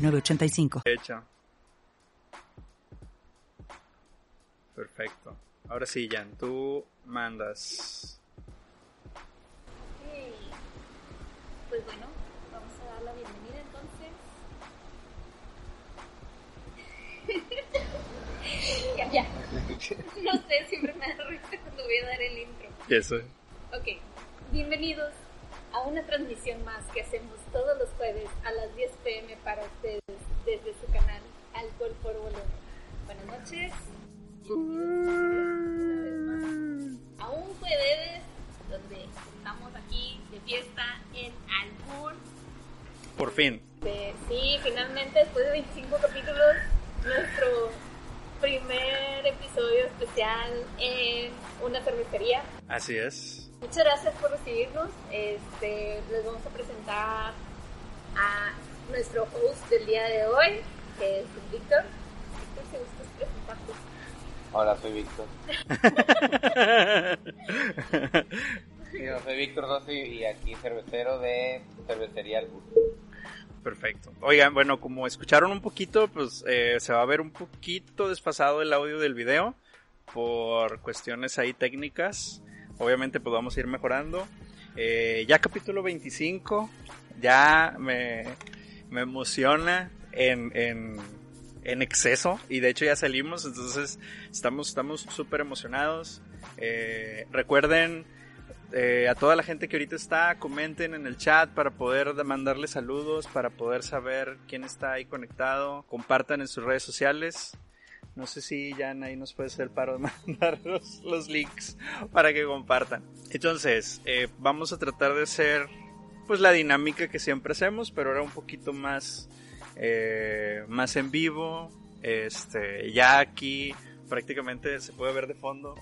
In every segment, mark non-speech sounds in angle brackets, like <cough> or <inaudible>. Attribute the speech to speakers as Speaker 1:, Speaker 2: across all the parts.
Speaker 1: 985.
Speaker 2: Hecha. Perfecto. Ahora sí, Jan, tú mandas.
Speaker 3: Ok. Pues bueno, vamos a dar la bienvenida entonces. ya, <laughs> ya. No sé, siempre me da risa cuando voy a dar el intro.
Speaker 2: Eso.
Speaker 3: Ok, bienvenidos a una transmisión más que hacemos todos los jueves a las 10 pm para ustedes desde su canal Alcohol por Volumen. Buenas noches. A un jueves donde estamos aquí de fiesta en Albur.
Speaker 2: Por fin.
Speaker 3: Sí, finalmente después de 25 capítulos, nuestro primer episodio especial en una cervecería.
Speaker 2: Así es.
Speaker 3: Muchas gracias por recibirnos. Este, les vamos a presentar a nuestro host del día de hoy, que es Víctor. Víctor, si gustas presentarte.
Speaker 4: Hola, soy Víctor. <laughs> Sí, yo soy Víctor Rossi y aquí cervecero de Cervecería Albur.
Speaker 2: Perfecto. Oigan, bueno, como escucharon un poquito, pues eh, se va a ver un poquito desfasado el audio del video por cuestiones ahí técnicas. Obviamente pues vamos a ir mejorando. Eh, ya capítulo 25, ya me, me emociona en, en, en, exceso y de hecho ya salimos, entonces estamos estamos súper emocionados. Eh, recuerden eh, a toda la gente que ahorita está, comenten en el chat para poder mandarle saludos, para poder saber quién está ahí conectado, compartan en sus redes sociales. No sé si Jan ahí nos puede hacer el paro de <laughs> mandar los, los links para que compartan. Entonces, eh, vamos a tratar de hacer pues la dinámica que siempre hacemos, pero ahora un poquito más, eh, más en vivo. Este, ya aquí prácticamente se puede ver de fondo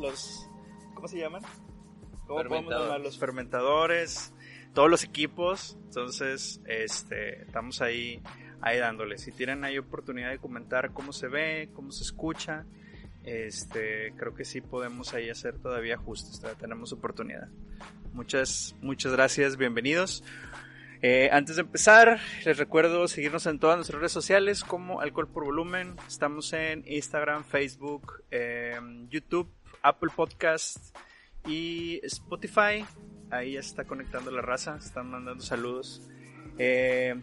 Speaker 2: los, ¿cómo se llaman? ¿Cómo podemos llamar? Los fermentadores, todos los equipos. Entonces, este, estamos ahí ahí dándole. Si tienen ahí oportunidad de comentar cómo se ve, cómo se escucha, este, creo que sí podemos ahí hacer todavía ajustes, todavía tenemos oportunidad. Muchas, muchas gracias, bienvenidos. Eh, antes de empezar, les recuerdo seguirnos en todas nuestras redes sociales como Alcohol por Volumen. Estamos en Instagram, Facebook, eh, YouTube, Apple Podcast y Spotify. Ahí ya está conectando la raza, están mandando saludos. Eh,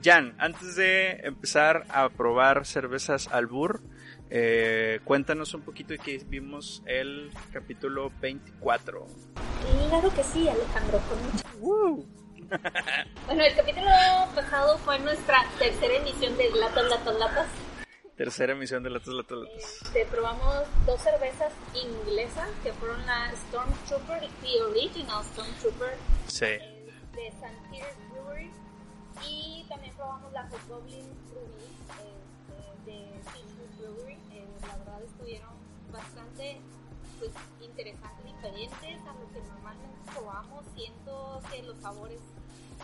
Speaker 2: Jan, antes de empezar a probar cervezas Albur, eh, cuéntanos un poquito de que vimos el capítulo 24.
Speaker 3: Claro que sí, Alejandro, con mucho uh. <laughs> Bueno, el capítulo pasado fue nuestra tercera emisión de Latas, Latas, Latas.
Speaker 2: Tercera emisión de Latas, Latas, Latas.
Speaker 3: Este, probamos dos cervezas inglesas que fueron la Stormtrooper y The Original Stormtrooper.
Speaker 2: Sí.
Speaker 3: De. Peter's Brewery. Y también probamos la Hobgoblin Ruby este, de Peachwood Brewery. Eh, la verdad estuvieron bastante pues, interesantes, diferentes a lo que normalmente probamos. Siento que los sabores,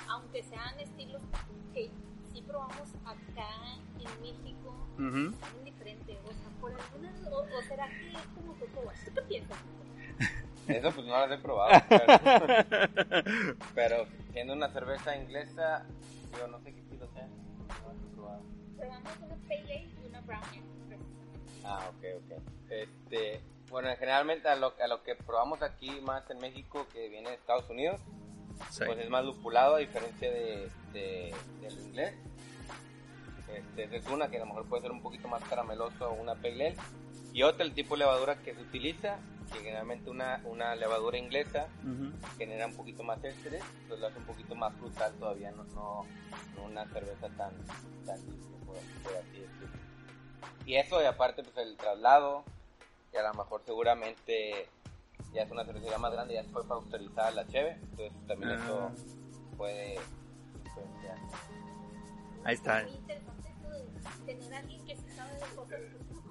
Speaker 3: aunque sean estilos que sí probamos acá en México, uh -huh. son diferentes. O sea, por alguna, o, o será que es como. ¿Tú qué piensas? <laughs>
Speaker 4: Eso pues no las he probado. Pero, pero siendo una cerveza inglesa, yo no sé qué estilo sea. No las he probado.
Speaker 3: Probamos una Pale Ale y una Brown.
Speaker 4: Ah, ok, ok. Este, bueno, generalmente a lo, a lo que probamos aquí más en México, que viene de Estados Unidos, sí. pues es más lupulado a diferencia de, de, del inglés. Este, es una que a lo mejor puede ser un poquito más carameloso una Pale Ale. Y otra, el tipo de levadura que se utiliza, que generalmente una, una levadura inglesa uh -huh. genera un poquito más ésteres, entonces lo hace un poquito más frutal todavía, no, no, no una cerveza tan, tan por, por así decirlo. Y eso, y aparte, pues el traslado, que a lo mejor seguramente ya es una cervecería más grande, ya fue para utilizar la cheve, entonces también uh -huh. eso puede influenciar.
Speaker 2: Ahí está.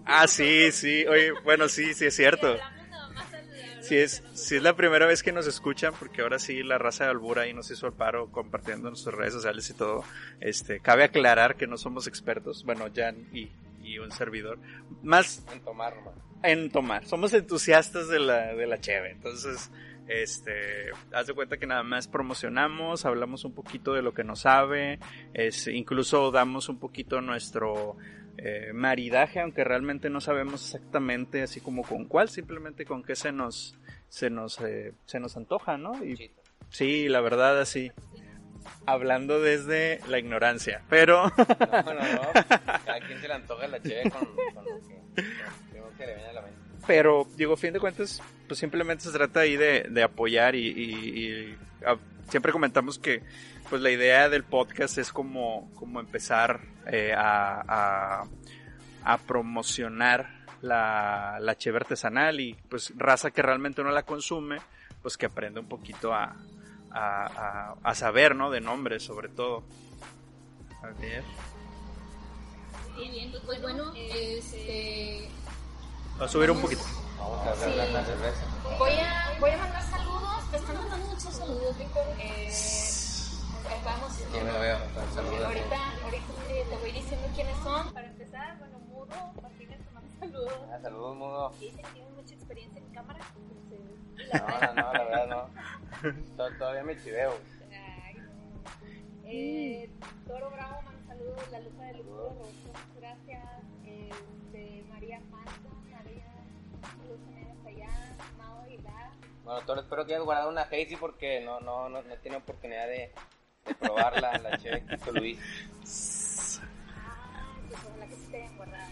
Speaker 2: Ah, sí, sí. Oye, bueno, sí, sí es cierto.
Speaker 3: Y hablamos nada más al- al-
Speaker 2: Si es, si es la primera vez que nos escuchan, porque ahora sí la raza de Albura ahí nos hizo el paro compartiendo en nuestras redes sociales y todo. Este, cabe aclarar que no somos expertos, bueno, Jan y, y un servidor, más
Speaker 4: En tomar nomás.
Speaker 2: en tomar. Somos entusiastas de la, de la cheve. Entonces, este, haz de cuenta que nada más promocionamos, hablamos un poquito de lo que nos sabe, es, incluso damos un poquito nuestro eh, maridaje, aunque realmente no sabemos exactamente así como con cuál, simplemente con qué se nos, se nos, eh, se nos antoja, ¿no? Y sí, la verdad así. Hablando desde la ignorancia, pero
Speaker 4: No, no, <laughs> no. Cada quien se le antoja la cheve con, con lo que, con lo que le viene a la mente.
Speaker 2: Pero, digo, a fin de cuentas, pues simplemente se trata ahí de, de apoyar y, y- y, ah, siempre comentamos que pues la idea del podcast es como, como empezar eh, a, a, a promocionar la, la cheve artesanal y pues raza que realmente no la consume, pues que aprenda un poquito a, a, a, a saber, ¿no? De nombres sobre todo. A ver.
Speaker 3: Bien, pues bueno, este,
Speaker 2: Va a subir un poquito.
Speaker 4: Vamos a hablar de la cerveza.
Speaker 3: voy a, voy a mandar saludos, te están mandando muchos saludos, Víctor. Eh, vamos,
Speaker 4: Aquí me veo. Saludos.
Speaker 3: ahorita, ahorita eh, te voy diciendo quiénes son. Para empezar, bueno, Mudo, Martínez saludos.
Speaker 4: Ah, saludos, mudo.
Speaker 3: Dicen que tienen mucha experiencia en cámara.
Speaker 4: No, no, no, la verdad no. To- Todavía me chiveo.
Speaker 3: Ay, no. Eh, Toro Bravo, manda saludos. La Lupa de Rosso, gracias. Este, María Falta, María, saludos también hasta allá. Mao Aguilar.
Speaker 4: Bueno, Toro, espero que hayas guardado una Hazy porque no, no, no, no tiene oportunidad de, de probar la, la cheve que hizo Luis.
Speaker 3: Ojalá que se te hayan guardado.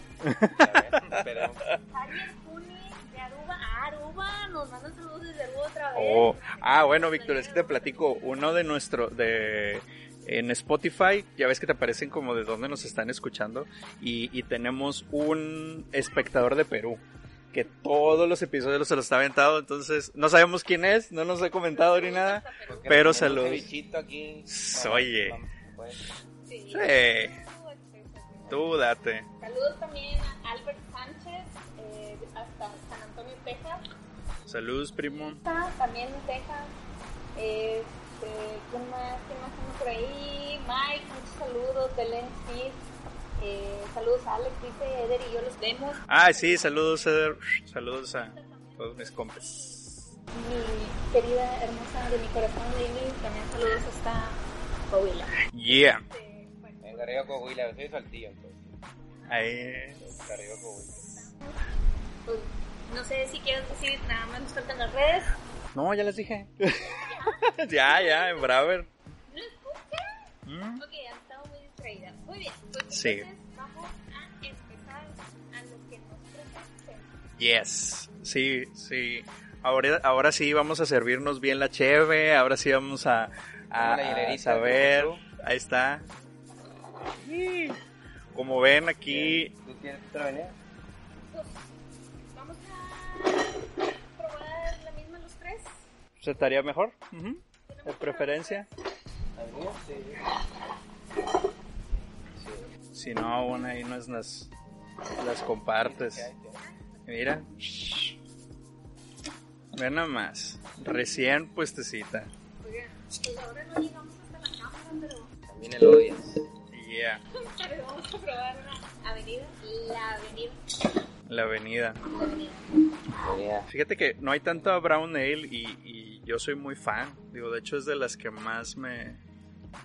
Speaker 4: A ver.
Speaker 3: Javier Puni de Aruba. Ah, Aruba, nos mandan saludos desde Aruba otra vez.
Speaker 2: Oh, ah, bueno, Víctor, es que te platico, uno de nuestro, de, en Spotify, ya ves que te aparecen como de dónde nos están escuchando, y, y tenemos un espectador de Perú, que todos los episodios se los está aventado, entonces no sabemos quién es, no nos ha comentado ni nada, Pero saludos.
Speaker 4: aquí.
Speaker 2: Oye.
Speaker 3: Sí.
Speaker 2: Tú date.
Speaker 3: Saludos también a Albert Sánchez, eh, hasta San Antonio, Texas.
Speaker 2: Saludos, primo.
Speaker 3: Está También en Texas. Este, ¿Quién más? ¿Quién más tenemos por ahí? Mike, muchos saludos. Belén Cis. Eh, saludos a Alex, dice Eder y yo los vemos.
Speaker 2: Ah, sí, saludos, Eder. Saludos a todos mis compas.
Speaker 3: Mi querida hermosa de mi corazón, Lili, también saludos hasta Coahuila.
Speaker 2: Yeah.
Speaker 3: Este, bueno,
Speaker 4: Venga, arriba Coahuila, soy saltillo entonces.
Speaker 2: Ahí.
Speaker 4: Venga, arriba Coahuila.
Speaker 3: pues, no sé si quieres decir nada más nos faltan las redes.
Speaker 2: No, ya les dije. <laughs> ya, ya, en Braver.
Speaker 3: ¿No escuchan?
Speaker 2: Mm.
Speaker 3: Ok, muy bien, pues
Speaker 2: Sí.
Speaker 3: entonces vamos a empezar a lo que nos presenten.
Speaker 2: Yes, sí, sí. Ahora, ahora sí vamos a servirnos bien la cheve, ahora sí vamos a, a- a saber. Ahí está. Como ven aquí,
Speaker 4: ¿Tú tienes otra venida?
Speaker 3: Pues vamos a probar la misma los tres.
Speaker 2: ¿se estaría mejor? Ujú. De preferencia.
Speaker 4: ¿Venida? Sí.
Speaker 2: Si no, bueno, ahí nos las, las compartes. Mira. Ven nada más. Recién puestecita.
Speaker 3: Oigan, pues ahora no llegamos hasta la cámara, pero,
Speaker 4: También el odias.
Speaker 2: Yeah.
Speaker 3: pero vamos a probar una avenida. La avenida.
Speaker 2: La avenida.
Speaker 4: Venida.
Speaker 2: Fíjate que no hay tanta brown ale y, y yo soy muy fan. Digo, de hecho es de las que más me,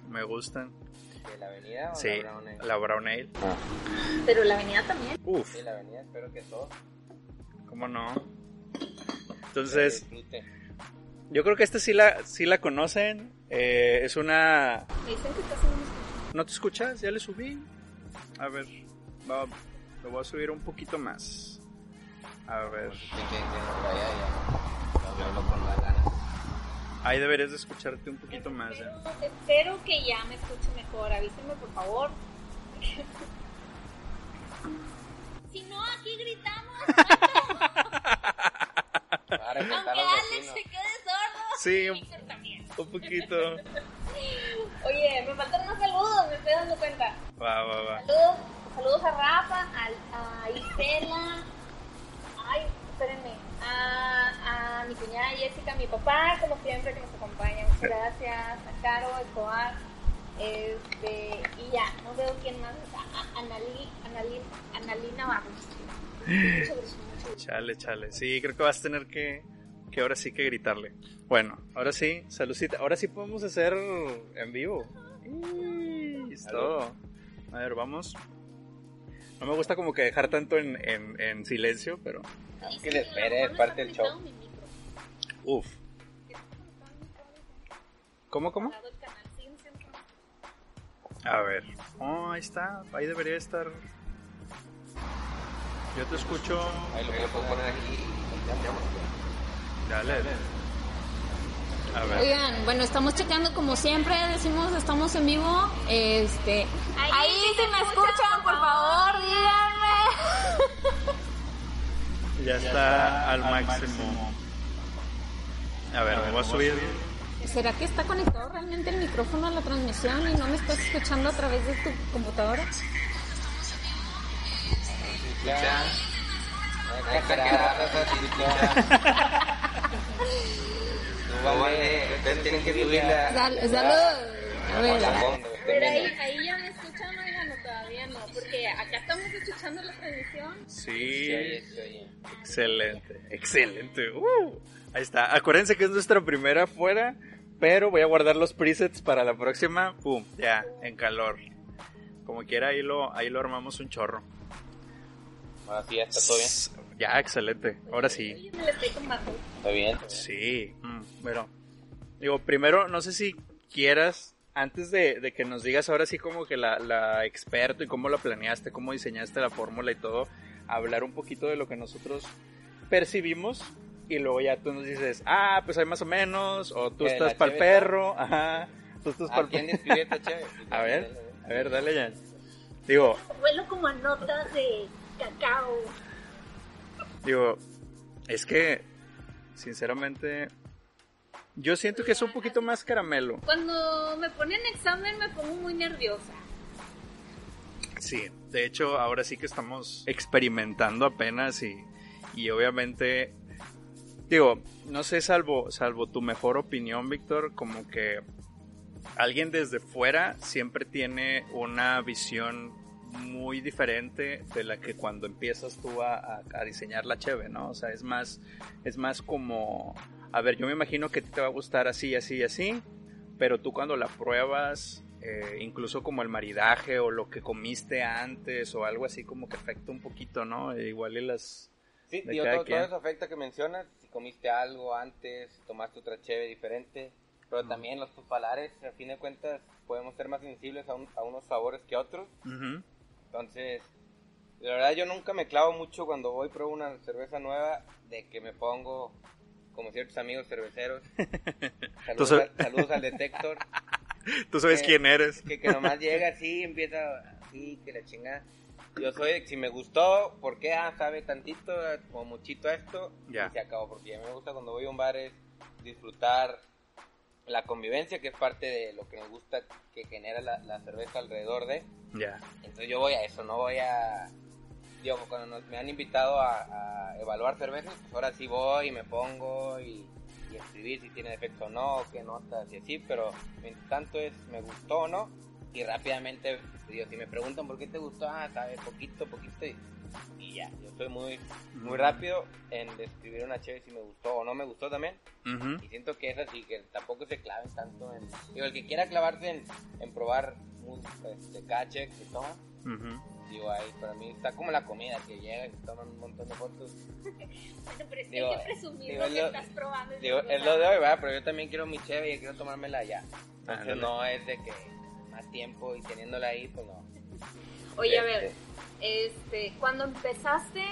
Speaker 2: me gustan.
Speaker 4: ¿De la avenida o
Speaker 2: Sí,
Speaker 4: la Brown Ale?
Speaker 2: la brown ale.
Speaker 4: Ah,
Speaker 3: Pero la avenida también.
Speaker 2: Uf,
Speaker 4: sí, la avenida, espero que todos
Speaker 2: ¿cómo no? Entonces, yo creo que esta sí la, sí la conocen. Eh, es una...
Speaker 3: Me dicen que está haciendo un
Speaker 2: ¿No te escuchas? Ya le subí. A ver, va- lo voy a subir un poquito más. A ver, ahí deberías de escucharte un poquito más. ¿eh?
Speaker 3: Espero, que ya me escuche mejor. Avísenme, por favor. si no, aquí gritamos.
Speaker 4: Para
Speaker 3: Aunque Alex se quede sordo.
Speaker 2: Sí, un,
Speaker 3: Víctor también.
Speaker 2: un poquito.
Speaker 3: Oye, me faltan unos saludos
Speaker 5: saludos, me estoy dando cuenta.
Speaker 2: Va, va, va.
Speaker 5: Saludos, saludos a Rafa, a, a Isela, ay, espérenme, a, a mi cuñada Jessica, a mi papá, como siempre, que nos acompaña. Muchas gracias. A Caro, Escobar. Este, y ya, no veo quién más. A Analí, Analí, Analí Navarro. Muchas gracias.
Speaker 2: Chale, chale. Sí, creo que vas a tener que, que ahora sí que gritarle. Bueno, ahora sí, saludcita. Ahora sí podemos hacer en vivo. Listo. A ver, vamos. No me gusta como que dejar tanto en, en, en silencio, pero...
Speaker 4: Que le espere, es parte del show.
Speaker 2: Uf. ¿Cómo, cómo? A ver. Oh, ahí está. Ahí debería estar. Yo te escucho.
Speaker 4: Ahí lo puedo poner aquí.
Speaker 2: Dale. A ver.
Speaker 3: Oigan, bueno, estamos checando como siempre, decimos estamos en vivo. Este,
Speaker 5: Ahí
Speaker 3: ahí,
Speaker 5: sí
Speaker 3: si
Speaker 5: se
Speaker 3: me
Speaker 5: escucha,
Speaker 3: escuchan,
Speaker 5: por
Speaker 3: por favor, díganme. <laughs>
Speaker 2: Ya está al máximo. A ver, me voy a subir.
Speaker 3: ¿Será que está conectado realmente el micrófono a la transmisión y no me estás escuchando a través de tu computadora?
Speaker 4: Ya. No vale, ustedes tienen que subir la...
Speaker 3: Sal- salud. A ver,
Speaker 5: Pero ahí, ahí ya me escuchan, oigan, o todavía no, porque acá estamos escuchando la transmisión.
Speaker 2: Sí. Excelente, excelente. Uh, ahí está. Acuérdense que es nuestra primera fuera, pero voy a guardar los presets para la próxima. Pum, ya, en calor. Como quiera, ahí lo, ahí lo armamos un chorro.
Speaker 4: Ahora sí, ya está todo bien.
Speaker 2: Ya, excelente. Ahora sí.
Speaker 4: Está bien.
Speaker 2: Sí. mm, bueno, digo, primero, no sé si quieras, antes de, de que nos digas ahora sí como que la, la experto y cómo lo planeaste, cómo diseñaste la fórmula y todo, hablar un poquito de lo que nosotros percibimos y luego ya tú nos dices, ah, pues hay más o menos, o tú
Speaker 4: Eh,
Speaker 2: estás
Speaker 4: la
Speaker 2: para el perro, ajá, tú estás
Speaker 4: ¿A
Speaker 2: para el
Speaker 4: quién
Speaker 2: perro.
Speaker 4: describió esta chévere? <laughs>
Speaker 2: A ver, a ver, dale ya. Digo,
Speaker 5: Huelo como a notas de cacao.
Speaker 2: Digo, es que, sinceramente, yo siento que es un poquito más caramelo.
Speaker 5: Cuando me ponen examen me pongo muy nerviosa.
Speaker 2: Sí, de hecho, ahora sí que estamos experimentando apenas y, y obviamente, digo, no sé, salvo, salvo tu mejor opinión, Víctor, como que alguien desde fuera siempre tiene una visión muy diferente de la que cuando empiezas tú a, a- a diseñar la cheve, ¿no? O sea, es más, es más como, a ver, yo me imagino que te va a gustar así, así, así, pero tú cuando la pruebas, eh, incluso como el maridaje o lo que comiste antes o algo así como que afecta un poquito, ¿no? E igual y las...
Speaker 4: Sí,
Speaker 2: cada
Speaker 4: todo, todo eso afecta que mencionas, si comiste algo antes, tomaste otra cheve diferente, pero también los palares, a fin de cuentas, podemos ser más sensibles a, un- a unos sabores que a otros, entonces, la verdad yo nunca me clavo mucho cuando voy y pruebo una cerveza nueva, de que me pongo como ciertos amigos cerveceros, <laughs> saludos, al, saludos al detector, <laughs>
Speaker 2: Tú sabes
Speaker 4: Eh,
Speaker 2: quién eres.
Speaker 4: que, que nomás llega así, empieza así, que la chingada. Yo soy, que si me gustó, ¿por qué? Ah, sabe tantito, como muchito esto,
Speaker 2: Ya.
Speaker 4: y se acabó. Porque a mí me gusta cuando voy a un bar es disfrutar la convivencia, que es parte de lo que nos gusta que genera la, la cerveza alrededor de.
Speaker 2: Ya.
Speaker 4: Entonces yo voy a eso, no voy a... Digo, cuando nos- me han invitado a, a evaluar cervezas, pues ahora sí voy y me pongo y, y escribir si tiene defecto o no, qué notas y así, pero mientras tanto es me gustó o no, y rápidamente, digo, si me preguntan por qué te gustó, ah, sabe, poquito, poquito, y, y ya, yo soy muy, muy rápido en describir una chévere si me gustó o no me gustó también,
Speaker 2: Ujú.
Speaker 4: y siento que es así, que tampoco se claven tanto en... Digo, el que quiera clavarse en, en probar un, este, cada check que toma,
Speaker 2: Ujú.
Speaker 4: digo, ahí para mí está como la comida, que llega y se toman un montón de fotos.
Speaker 5: Bueno, pero es que
Speaker 4: Digo,
Speaker 5: hay que presumir
Speaker 4: digo,
Speaker 5: lo que estás probando.
Speaker 4: Digo, es lo de hoy, ¿verdad? Pero yo también quiero mi cheve y quiero tomármela ya. Entonces no es de que más tiempo y teniéndola ahí, pues no.
Speaker 5: Oye, a ver,
Speaker 4: Este,
Speaker 5: este, cuando empezaste,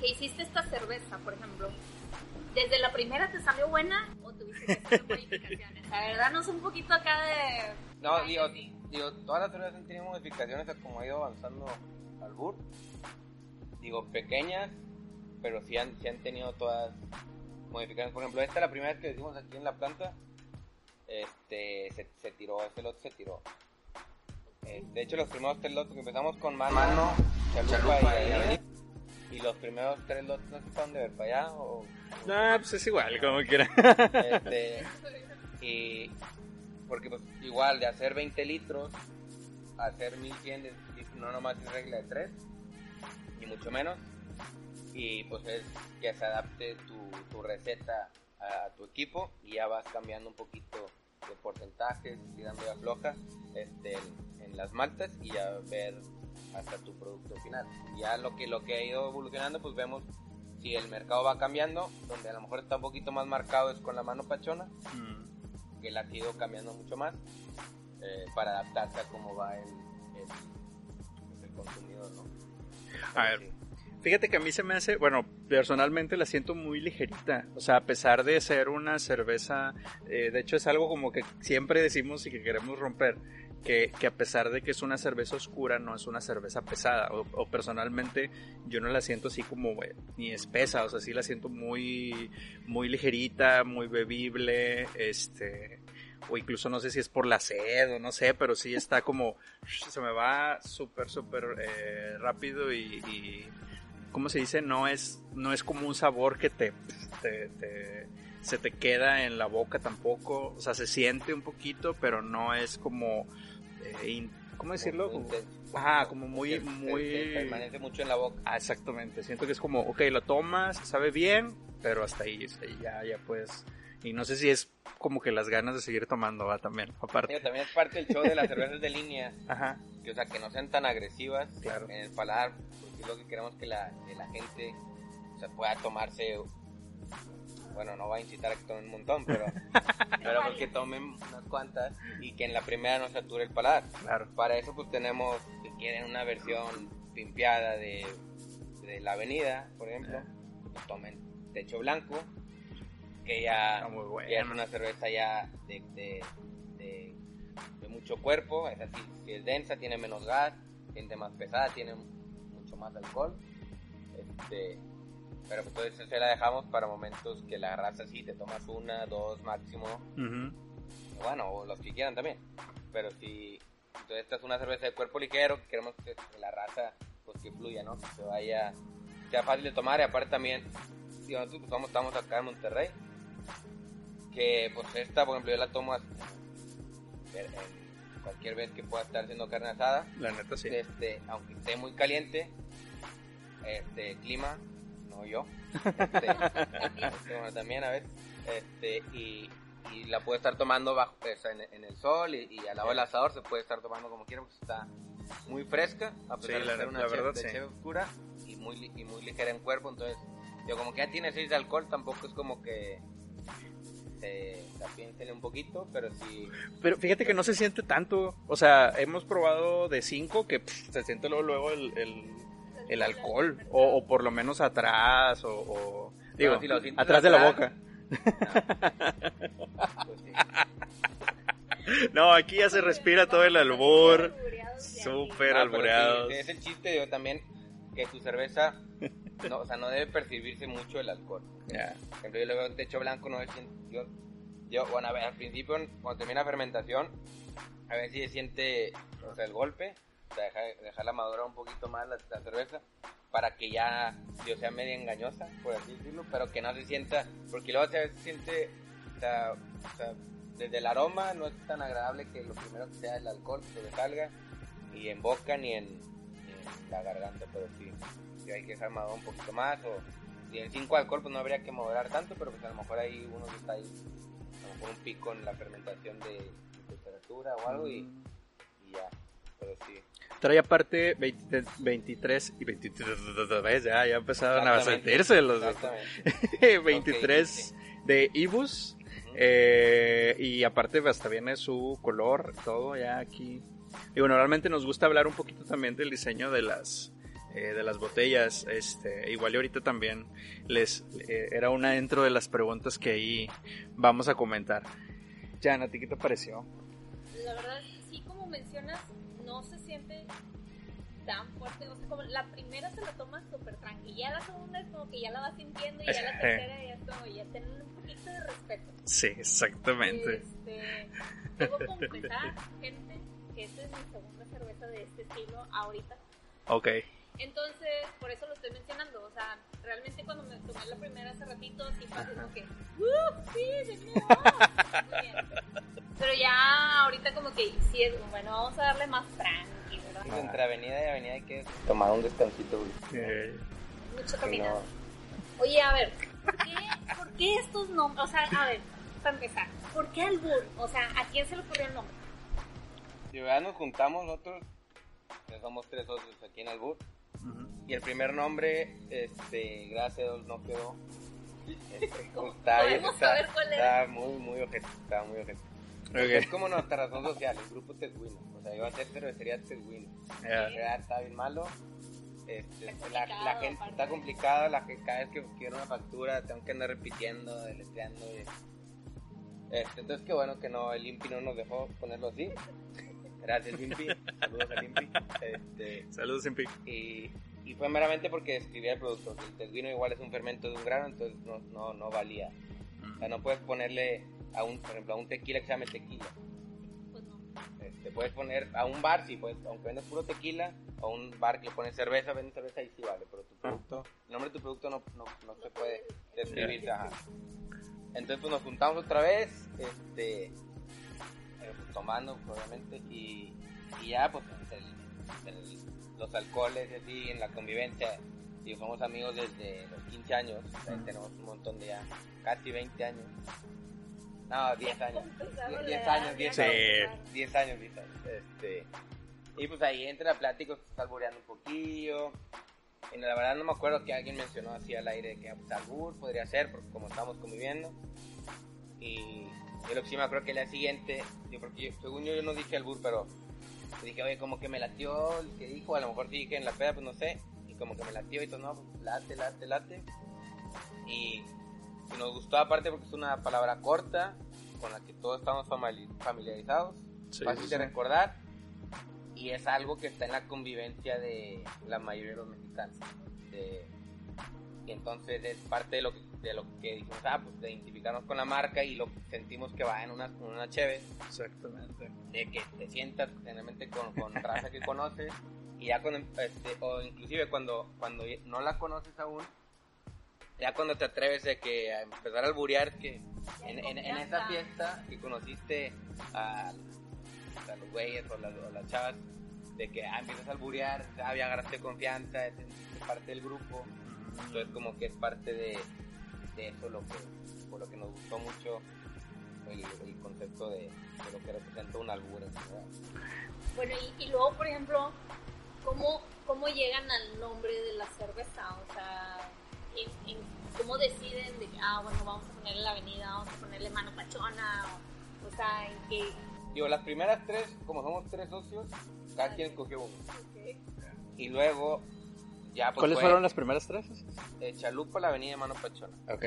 Speaker 5: que hiciste esta cerveza, por ejemplo, ¿desde la primera te salió buena o tuviste que hacer <laughs> modificaciones? La verdad, no es un poquito acá de...
Speaker 4: No,
Speaker 5: Ay,
Speaker 4: digo,
Speaker 5: sí.
Speaker 4: digo, todas las cervezas han tenido modificaciones a como ha ido avanzando al BUR. Digo, pequeñas, pero sí han, sí han tenido todas modificaciones. Por ejemplo, esta la primera vez que hicimos aquí en la planta, este, se, se tiró, ese lote se tiró. Eh, de hecho, los primeros tres lotes empezamos con Mano, Chalupa, y, y, los primeros tres lotes no se de ver para allá o...
Speaker 2: No, pues es igual, como quiera.
Speaker 4: Este, <laughs> y porque pues igual de hacer 20 litros a hacer 1100 no nomás es regla de 3 ni mucho menos y pues es que se adapte tu, receta a, tu equipo y ya vas cambiando un poquito de porcentajes, tirando ya floja este, en, las maltas y ya ver hasta tu producto final. Ya lo que, lo que ha ido evolucionando, pues vemos si el mercado va cambiando, donde a lo mejor está un poquito más marcado es con la mano pachona, mm. Que la ha ido cambiando mucho más eh, para adaptarse a cómo va el, el, consumidor, ¿no?
Speaker 2: A ver, Fíjate que a mí se me hace, bueno, personalmente la siento muy ligerita. O sea, a pesar de ser una cerveza, eh, de hecho es algo como que siempre decimos y que queremos romper, que, que, a pesar de que es una cerveza oscura, no es una cerveza pesada. O, personalmente yo no la siento así como ni espesa, o sea, sí la siento muy, muy ligerita, muy bebible, este o incluso no sé si es por la sed o no sé, pero sí está como, <laughs> se me va súper, súper eh, rápido y, ¿cómo se dice? No es, no es como un sabor que te, se te queda en la boca tampoco. O sea, se siente un poquito, pero no es como, eh, ¿cómo decirlo? Como, ajá, como muy, muy...
Speaker 4: permanece mucho en la boca.
Speaker 2: Ah, exactamente. Siento que es como, ok, lo tomas, sabe bien, pero hasta ahí, ya, ya puedes... Y no sé si es como que las ganas de seguir tomando va también, aparte.
Speaker 4: también es parte del show de las cervezas de línea. Ajá. Que, o sea, que no sean tan agresivas claro. en el paladar, lo que queremos que la, que la gente se pueda tomarse bueno, no va a incitar a que tomen un montón, pero, <laughs> pero pues que tomen unas cuantas y que en la primera no sature el paladar. Claro. Para eso pues tenemos, si quieren una versión pimpeada de, de la avenida, por ejemplo, pues tomen techo blanco, que ya, es una cerveza ya de, de, de, de, mucho cuerpo, es así, si es densa, tiene menos gas, gente más pesada, tiene más alcohol. Este, pero pues se la dejamos para momentos que la raza sí te tomas una, dos máximo. Bueno, o los que quieran también. Pero si entonces esta es una cerveza de cuerpo ligero, queremos que la raza pues que fluya, ¿no? Que se vaya, sea fácil de tomar y aparte también, si nosotros pues, estamos acá en Monterrey, que pues esta, por ejemplo, yo la tomo cualquier vez que pueda estar haciendo carne asada.
Speaker 2: La neta sí.
Speaker 4: Este, aunque esté muy caliente, este clima, no yo, este, este también a ver, este, y, y, la puede estar tomando bajo, en, en, el sol y, al lado del asador se puede estar tomando como quiera, pues está muy fresca, a pesar de ser una verdad, oscura y muy, y muy ligera en cuerpo, entonces, yo como que ya tiene 6 de alcohol, tampoco es como que la un poquito, pero sí.
Speaker 2: Pero fíjate que no se siente tanto. O sea, hemos probado de 5 que se siente luego, luego el, el alcohol, o, por lo menos atrás, o, digo, atrás de la boca. <laughs> No. aquí ya se respira todo el albor, súper alboreado.
Speaker 4: es el chiste, yo también, que tu cerveza, no, o sea, no debe percibirse mucho el alcohol. Por ejemplo, yo le veo un techo blanco, no yo, yo, bueno, a ver, al principio, cuando termina la fermentación, a ver si se siente, o sea, el golpe, o sea, dejar, la madura un poquito más la, cerveza para que ya sea media engañosa, por así decirlo, pero que no se sienta, porque luego se siente, desde el aroma no es tan agradable que lo primero que sea el alcohol que se salga, y en boca ni en, la garganta, pero sí, hay que dejar madurar un poquito más, o si en 5 alcohol pues no habría que moderar tanto, pero pues a lo mejor ahí uno está ahí, a lo mejor un pico en la fermentación de, temperatura o algo y, y ya, pero sí.
Speaker 2: Trae aparte 23 y 23, ya, ya empezaron a sentirse los 23 <laughs> de Ibus. Eh, y aparte hasta viene su color, todo ya aquí. Y bueno, realmente nos gusta hablar un poquito también del diseño de las, eh, de las botellas. Este, igual y ahorita también les eh, era una dentro de las preguntas que ahí vamos a comentar. Jan, ¿a ti qué te pareció?
Speaker 5: La verdad, sí, como mencionas, no se siente tan fuerte. O sea, como la primera se la toma súper tranquila, ya la segunda es como que ya la vas sintiendo y ya la tercera ya es como ya tienen un poquito de respeto.
Speaker 2: Sí, exactamente.
Speaker 5: Este, debo confesar, gente,
Speaker 3: porque esta es mi segunda cerveza de este estilo ahorita.
Speaker 2: Ok.
Speaker 3: Entonces, por eso lo estoy mencionando. O sea, realmente cuando me tomé la primera hace ratito, sí fue como que, ¡uh! Sí, de nuevo. Muy bien. Pero ya ahorita como que sí es, bueno, vamos a darle más tranqui, ¿verdad?
Speaker 4: Entre avenida y avenida hay que tomar un descansito, güey.
Speaker 3: Mucho caminado. Oye, a ver, ¿por qué, ¿por qué estos nombres? O sea, a ver, para empezar, ¿por qué Albur? O sea, ¿a quién se le ocurrió el nombre?
Speaker 4: Y ya nos juntamos nosotros, ya somos tres socios aquí en Albur. Y el primer nombre, este, gracias a Dios no quedó. <laughs> Este, pues, está bien,
Speaker 3: ¿Podemos
Speaker 4: está,
Speaker 3: saber cuál
Speaker 4: está muy, muy ojete, está muy ojete. Es como nuestra razón social, el grupo Teguino. O sea, iba a ser cervecería Teguino. Verdad está bien malo. Este, la, la
Speaker 3: complicado,
Speaker 4: gente
Speaker 3: aparte.
Speaker 4: está complicada, la que cada vez que quiero una factura tengo que andar repitiendo, deletreando. y- Este, entonces qué bueno que no, el Impi no nos dejó ponerlo así. Gracias Impi, saludos al Impi. Este,
Speaker 2: Saludos, Simpi.
Speaker 4: y, y fue meramente porque describía el producto. El teguino igual es un fermento de un grano, entonces no, no, no valía. O sea, no puedes ponerle a un, por ejemplo, a un tequila que se llame tequila.
Speaker 3: Pues no.
Speaker 4: Este, puedes poner a un bar, sí, puedes, aunque vendas puro tequila, a un bar que le pones cerveza, vendes cerveza y sí vale, pero tu producto, el nombre de tu producto no, no, no se puede describir. ajá. Entonces pues nos juntamos otra vez, este, eh, pues, tomando obviamente y, y ya pues el- el- los alcoholes y así en la convivencia, y somos amigos desde los 15 años, o sea, tenemos un montón de ya, casi 20 años. No, 10 años.
Speaker 3: Compensaron
Speaker 4: 10
Speaker 3: la
Speaker 4: años,
Speaker 3: edad,
Speaker 4: 10
Speaker 3: ya
Speaker 2: Sí.
Speaker 3: compensaron.
Speaker 4: 10 años, 10 años. Este, y pues ahí entra la plática, se está albureando un poquillo. Y la verdad no me acuerdo que alguien mencionó así al aire que pues, albur podría ser, porque como estamos conviviendo. Y yo lo que sí me acuerdo que el día siguiente, yo porque yo- según yo yo no dije albur, pero dije, oye, como que me latió el que dijo, a lo mejor sí dije en la peda, pues no sé. Y como que me latió y todo, no, pues late, late, late. Y, y nos gustó aparte porque es una palabra corta, con la que todos estamos famili- familiarizados
Speaker 2: Sí,
Speaker 4: fácil
Speaker 2: sí,
Speaker 4: de recordar y es algo que está en la convivencia de la mayoría de los mexicanos. De- y entonces es parte de lo que, de lo que dijimos, ah, pues de identificarnos con la marca y lo sentimos que va en una, en una cheve,
Speaker 2: Exactamente.
Speaker 4: de que te sientas generalmente con, con raza que conoces y ya cuando, este, o inclusive cuando, cuando no la conoces aún, ya cuando te atreves de que a empezar a alburear que en, en, en esa fiesta que conociste a, a los güeyes o las, o las chavas, de que ah, empiezas a alburear, ah, ya agarraste confianza, es, es parte del grupo, entonces como que es parte de, de eso lo que, por lo que nos gustó mucho el, el concepto de, de lo que representa un albur.
Speaker 3: Bueno, y, y luego, por ejemplo, ¿cómo, ¿cómo llegan al nombre de la cerveza? O sea, en- en- ¿cómo deciden de que, ah, bueno, vamos a ponerle la avenida, vamos a ponerle mano pachona? O, o sea, ¿en qué?
Speaker 4: Digo, las primeras tres, como somos tres socios, cada quien escogió uno.
Speaker 3: Ok.
Speaker 4: Y luego, ya pues
Speaker 2: ¿Cuáles
Speaker 4: fue,
Speaker 2: fueron las primeras tres?
Speaker 4: eh, Chalupa, la avenida Mano Pachona.
Speaker 2: Ok.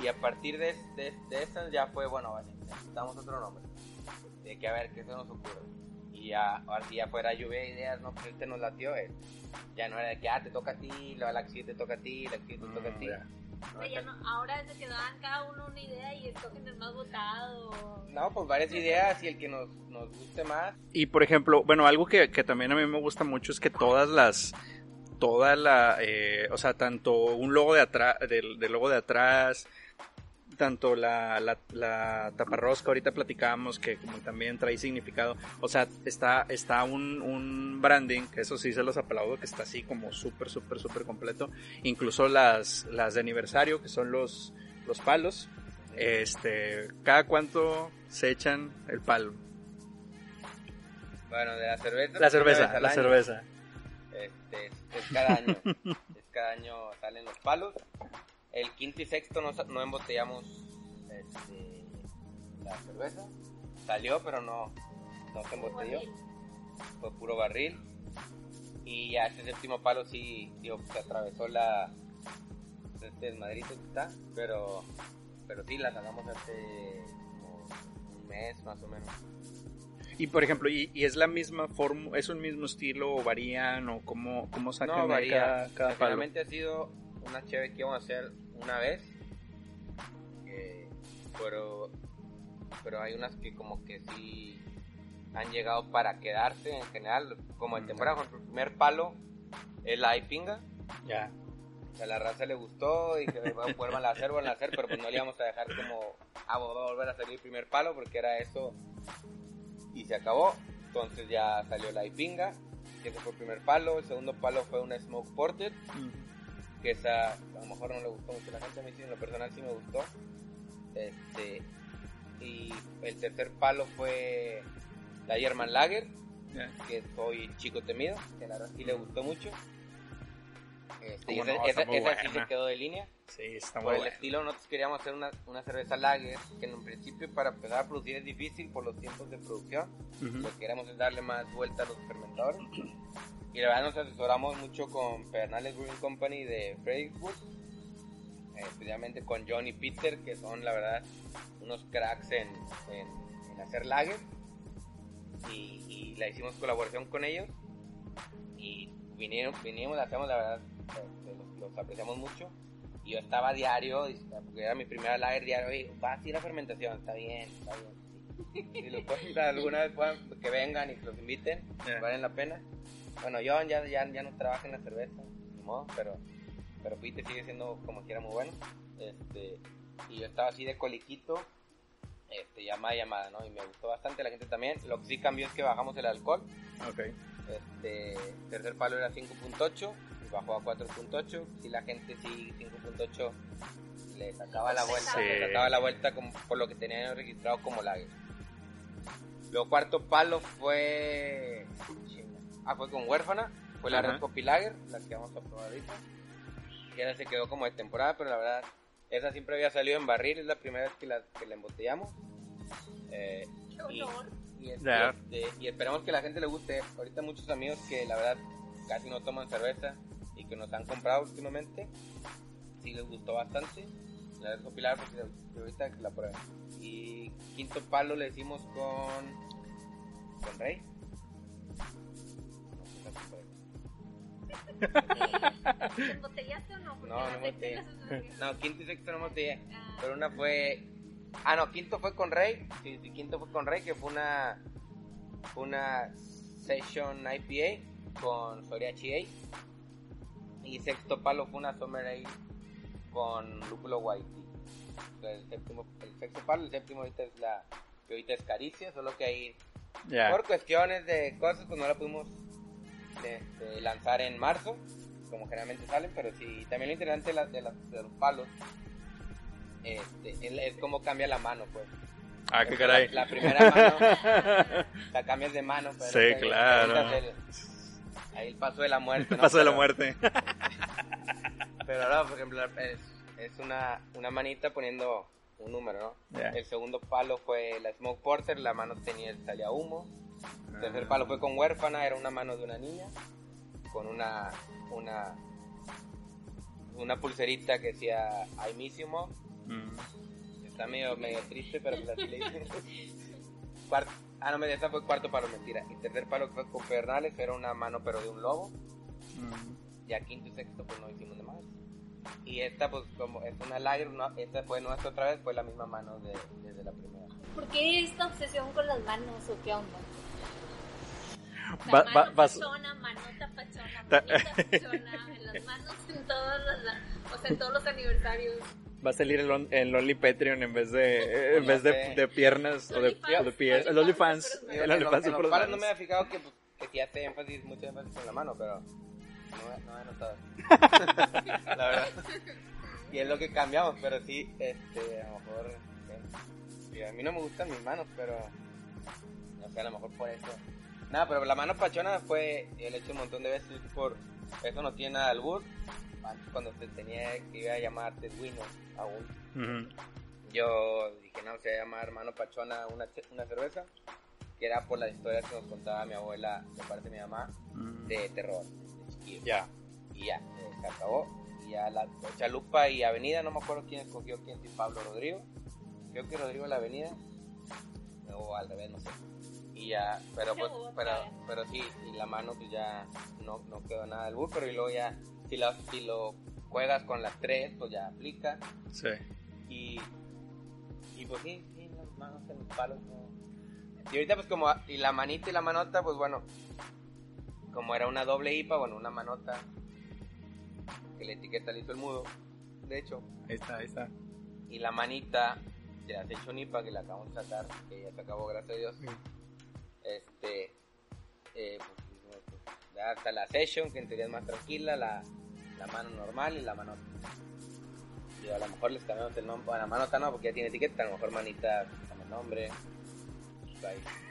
Speaker 4: Y a partir de, de, de esas ya fue, bueno, vale, necesitamos otro nombre. De que a ver qué se nos ocurre. Y ya, ahora sí ya fuera lluvia de ideas, ¿no? Pues este nos latió, eh. Ya no era de que, ah, te toca a ti, la sigue te toca a ti, la sigue te toca a
Speaker 2: Mm,
Speaker 4: ti.
Speaker 2: ya.
Speaker 3: O sea, ya no, ahora es de que dan cada uno una idea y escogen el más votado.
Speaker 4: No, pues varias ideas y el que nos, nos guste más.
Speaker 2: Y por ejemplo, bueno, algo que, que también a mí me gusta mucho es que todas las, toda la, eh, o sea, tanto un logo de atrás, del, del logo de atrás, tanto la, la, la taparrosca, ahorita platicábamos que como también trae significado, o sea, está, está un, un branding, que eso sí se los aplaudo, que está así como súper, súper, súper completo, incluso las, las de aniversario, que son los, los palos, este, cada cuánto se echan el palo.
Speaker 4: Bueno, de la cerveza.
Speaker 2: La cerveza, la
Speaker 4: año.
Speaker 2: cerveza.
Speaker 4: Este, es, es cada año. es cada año salen los palos. El quinto y sexto no, sa- no embotellamos este, la cerveza. Salió, pero no, no se embotelló. Fue puro barril. Y ya este séptimo palo sí, digo, se atravesó la este desmadrito que está, pero pero sí la sacamos hace como un mes más o menos.
Speaker 2: Y por ejemplo, ¿y, y es la misma forma, es un mismo estilo o varían o cómo, cómo sacan
Speaker 4: No, varía.
Speaker 2: cada, cada palo?
Speaker 4: Realmente ha sido una chévere que íbamos a hacer una vez. eh, pero, pero hay unas que como que sí... han llegado para quedarse en general. Como en temporada, el primer palo es la Ipinga.
Speaker 2: Ya.
Speaker 4: a la raza le gustó y que vuelvan a hacer, vuelvan a hacer, pero pues no le íbamos a dejar como a volver a salir el primer palo porque era eso y se acabó. Entonces ya salió la Ipinga, que fue el primer palo. El segundo palo fue una Smoke Porter, que esa a lo mejor no le gustó mucho a la gente, a mí sí, en lo personal sí me gustó. Este, y el tercer palo fue la German Lager, que soy chico temido, que la verdad sí le gustó mucho. Este, esa, sí se quedó de línea.
Speaker 2: Sí, está
Speaker 4: Por el estilo, nosotros queríamos hacer una, una, cerveza lager, que en un principio para empezar a producir es difícil por los tiempos de producción. Lo que queremos es darle más vuelta a los fermentadores. Y la verdad nos asesoramos mucho con Pernales Brewing Company de Fredericksburg, eh, especialmente con John y Peter, que son la verdad unos cracks en, en, hacer lager. Y, y, la hicimos colaboración con ellos. Y vinieron, vinimos, hacemos la verdad, este, los, apreciamos mucho. Y yo estaba diario, porque era mi primera lager diario, y va a ir a fermentación, está bien, está bien. Si lo pueden, alguna vez puedan, que vengan y que los inviten, valen la pena. Bueno, yo ya, ya, ya no trabajo en la cerveza, ni modo, pero, pero Peter sigue siendo como quiera muy bueno. Este, y yo estaba así de coliquito, este, llamada, llamada, ¿no? Y me gustó bastante, la gente también. Lo que sí cambió es que bajamos el alcohol.
Speaker 2: Ok.
Speaker 4: Este, tercer palo era 5.8 y bajó a 4.8. Si la gente sí 5.8 le sacaba la vuelta, le sacaba la vuelta como, por lo que tenían registrado como lager. Lo cuarto palo fue ah, fue con huérfana, fue la Red Copy Lager, la que vamos a probar ahorita. Que ahora se quedó como de temporada, pero la verdad esa siempre había salido en barril, es la primera vez que la, que la embotellamos.
Speaker 5: Eh, Qué
Speaker 4: este, y, esperamos que la gente le guste. Ahorita muchos amigos que la verdad casi no toman cerveza y que nos han comprado últimamente, sí les gustó bastante. La vez copilar porque ahorita la prueben. Y quinto palo le hicimos con con Rey.
Speaker 5: ¿Embotellaste o no?
Speaker 4: no, no embotellé. No, quinto y sexto no embotellé. Ah. Pero una fue Ah, no, quinto fue con Rey. Sí, quinto fue con Rey, que fue una, una Session IPA con Soriachi A. Y sexto palo fue una Summer Ale con Lúpulo White. El, séptimo, el sexto palo, el séptimo ahorita es la que ahorita es Caricia, solo que ahí por cuestiones de cosas pues no la pudimos este, lanzar en marzo, como generalmente salen, pero sí, también lo interesante de, de los palos este, es como cambia la mano, pues.
Speaker 2: Ah, qué caray.
Speaker 4: La, primera mano, <laughs> la cambias de mano. Pero
Speaker 2: sí, claro.
Speaker 4: Ahí el paso de la muerte. <laughs>
Speaker 2: El paso de la muerte. <laughs>
Speaker 4: pero ahora, por ejemplo, es, es una, una manita poniendo un número, ¿no? El segundo palo fue la Smoke Porter, la mano tenía, salía humo. El tercer palo fue con huérfana, era una mano de una niña, con una, una, una pulserita que decía I miss you, mom. Mm. Está medio, medio triste, pero pues así le <laughs> Cuarto, ah, no, esa fue cuarto palo, mentira. Y tercer palo fue con Pernales, era una mano pero de un lobo. Mm. Y a quinto y sexto pues no hicimos nada más. Y esta pues como es una lager, esta fue nuestra otra vez, fue la misma mano de, desde la primera.
Speaker 5: ¿Por qué esta obsesión con las manos o qué onda?
Speaker 2: Va,
Speaker 5: mano va, pachona, manota pachona, manita pachona, <laughs> en las manos en todos los, o sea, en todos los aniversarios.
Speaker 2: Va a salir el, el Only Patreon en vez de, <laughs> en vez de, de piernas o de, o de pies. El OnlyFans.
Speaker 4: El OnlyFans en, los palos no me había fijado que, pues, que sí hace énfasis, mucho énfasis en la mano, pero no, no he notado. <laughs> la verdad. Y es lo que cambiamos, pero sí, este, a lo mejor, sí, a mí no me gustan mis manos, pero, no sé, a lo mejor por eso. Nada, pero la mano pachona fue, el hecho un montón de veces por, eso no tiene nada de albur, antes cuando se tenía que iba a llamar Tedwino aún. Yo dije, no, se va a llamar Mano Pachona una, una cerveza, que era por las historias que nos contaba mi abuela de parte de mi mamá de terror, de
Speaker 2: Ya.
Speaker 4: Y ya, se acabó. Y ya la Chalupa y Avenida, no me acuerdo quién escogió quién, si Pablo Rodrigo. Creo que Rodrigo la Avenida, o al revés, no sé. Y ya, pero pues, pero, pero sí, y la mano pues ya no, no quedó nada del pero y luego ya si lo, si lo juegas con las tres, pues ya aplica.
Speaker 2: Sí.
Speaker 4: Y, y pues sí, sí, las manos en los palos no. Y ahorita pues como, y la manita y la manota, pues bueno, como era una doble IPA, bueno, una manota, que la etiqueta le hizo el mudo, de hecho.
Speaker 2: Ahí está, ahí está.
Speaker 4: Y la manita de la Session IPA, que la acabamos de sacar, que ya se acabó, gracias a Dios. Este, eh, pues, pues, hasta la Session, que en teoría es más tranquila, la, la mano normal y la manota. Y a lo mejor les cambiamos el nombre, a la manota no, porque ya tiene etiqueta, a lo mejor manita cambia el nombre.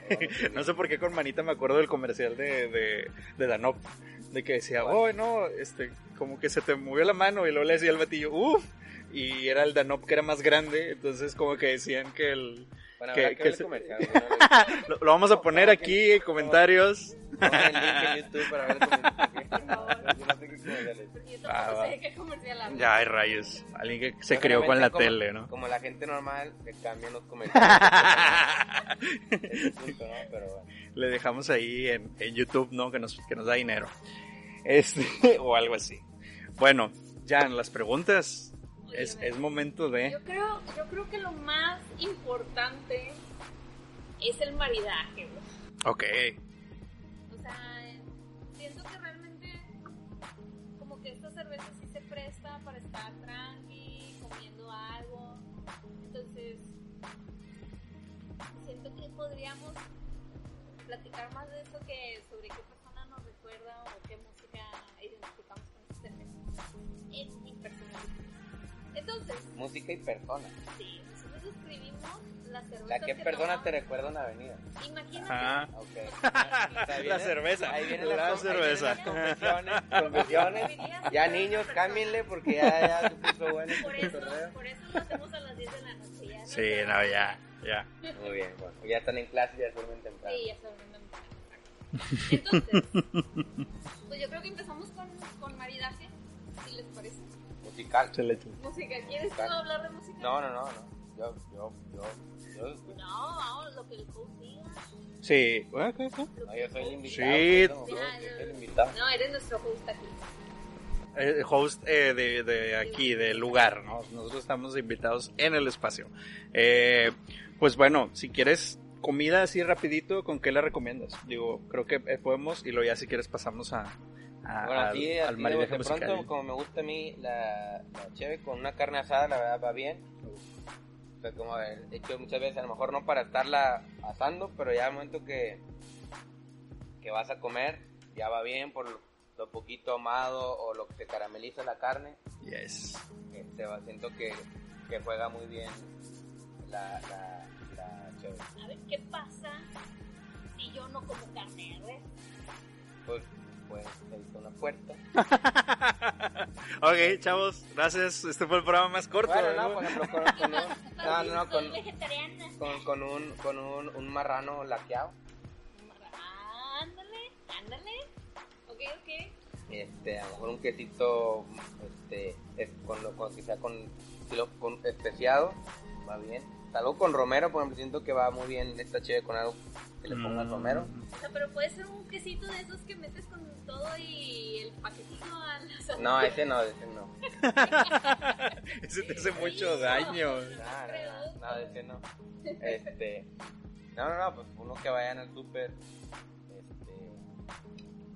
Speaker 4: <laughs>
Speaker 2: no sé por qué con manita me acuerdo del comercial de, de, de Danop. De que decía, oh, no, este, como que se te movió la mano y luego le decía el batillo, uff. Y era el Danop que era más grande, entonces como que decían que el...
Speaker 4: Bueno,
Speaker 2: que,
Speaker 4: que
Speaker 2: que se-
Speaker 4: comercial, <laughs> ¿no?
Speaker 2: lo, lo vamos a poner aquí en comentarios.
Speaker 4: El link en YouTube para ver comercial. <laughs>
Speaker 2: Ya hay rayos. Alguien que se crió con la
Speaker 4: como-
Speaker 2: tele, ¿no?
Speaker 4: Como la gente normal, que cambian los <laughs> comerciales. Es punto, ¿no? Pero bueno.
Speaker 2: Le dejamos ahí en, en YouTube, ¿no? Que nos, que nos da dinero. Este, o algo así. Bueno, ya en las preguntas. Es, es momento de...
Speaker 3: Yo creo, yo creo que lo más importante es el maridaje, güey.
Speaker 2: Ok.
Speaker 3: O sea, siento que realmente como que esta cerveza sí se presta para estar tranqui, comiendo algo. Entonces, siento que podríamos platicar más de Música
Speaker 4: y persona.
Speaker 3: sí, nosotros escribimos las cervezas
Speaker 4: ¿qué
Speaker 3: que
Speaker 4: persona te
Speaker 3: tomamos.
Speaker 4: recuerda una avenida?
Speaker 3: Imagínate.
Speaker 2: Ajá.
Speaker 4: Ok. <laughs> O sea, viene-
Speaker 2: La cerveza.
Speaker 4: Ahí vienen
Speaker 2: La
Speaker 4: las, com- ahí
Speaker 2: cerveza.
Speaker 4: las confesiones. confesiones. Ya niños, cámbienle porque ya, ya se puso bueno
Speaker 3: Por
Speaker 4: este
Speaker 3: eso,
Speaker 4: torneo.
Speaker 3: por eso lo hacemos a las 10 de la noche. Ya
Speaker 2: Sí, no, ya, ya.
Speaker 4: Muy bien, bueno. Ya están en clase y ya duermen temprano.
Speaker 3: Sí, ya se duermen temprano. Entonces, pues yo creo que empezamos con, con maridaje.
Speaker 4: Musical.
Speaker 2: Se le echó.
Speaker 3: Música, ¿quieres tú hablar de música?
Speaker 4: No, no, no, no. Yo, yo, yo, yo,
Speaker 3: No, vamos, lo que el coach diga.
Speaker 2: Sí. ¿Qué, qué, qué?
Speaker 4: No,
Speaker 3: que
Speaker 4: yo
Speaker 3: el
Speaker 4: soy el invitado.
Speaker 2: Sí.
Speaker 4: yo soy el invitado.
Speaker 3: No, eres nuestro host aquí.
Speaker 2: Eh, host eh, de, de aquí, del lugar, ¿no? Nosotros estamos invitados en el espacio. Eh, pues bueno, si quieres comida así rapidito, ¿con qué la recomiendas? Digo, creo que eh, podemos y luego ya si quieres pasamos a, a-
Speaker 4: Bueno,
Speaker 2: al,
Speaker 4: aquí,
Speaker 2: al
Speaker 4: de
Speaker 2: musical.
Speaker 4: pronto, como me gusta a mí la, la cheve con una carne asada, la verdad va bien. O sea, como he hecho muchas veces, a lo mejor no para estarla asando, pero ya al momento que, que vas a comer, ya va bien por lo, lo poquito amado o lo que te carameliza la carne.
Speaker 2: Yes.
Speaker 4: Este, siento que, que juega muy bien la, la, la cheve.
Speaker 3: A ver, ¿qué pasa si yo no como carne?
Speaker 4: Pues, pues, se hizo una puerta. <laughs>
Speaker 2: ok, chavos, gracias. Este fue el programa más corto.
Speaker 4: Bueno,
Speaker 2: ¿no?
Speaker 4: no, por ejemplo, con, con un, no, no, no, con, con, con un, con un, un marrano laqueado.
Speaker 3: Ándale, ándale. Ok, ok.
Speaker 4: Este, a lo mejor un quesito, este, es con, lo- con, quizá con, lo- con especiado, va bien. Algo con romero, por ejemplo, siento que va muy bien esta chévere con algo que le pongas
Speaker 2: Mm.
Speaker 4: romero.
Speaker 3: O sea, pero puede ser un quesito de esos que metes con todo y el paquetito a
Speaker 4: No, ese no, ese no. <laughs>
Speaker 2: Ese te hace mucho daño.
Speaker 4: No, no, no, no, ese no. Este, no, no, no, pues uno que vayan al súper, este,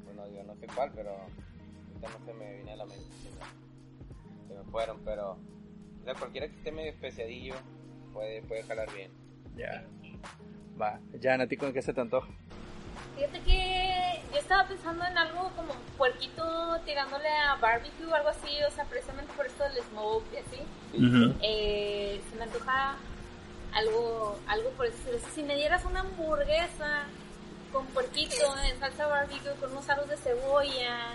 Speaker 4: bueno, yo no sé cuál, pero ahorita no se me viene a la mente, se me, se me fueron, pero, o sea, cualquiera que esté medio especiadillo puede, puede jalar bien.
Speaker 2: Ya. Va. Ya, ¿a ti con qué se te antoja?
Speaker 3: Fíjate que yo estaba pensando en algo como un puerquito tirándole a barbecue o algo así, o sea, precisamente por esto del smoke y así. Eh, se me antoja algo, algo por eso. Si me dieras una hamburguesa con puerquito en salsa barbecue con unos aros de cebolla,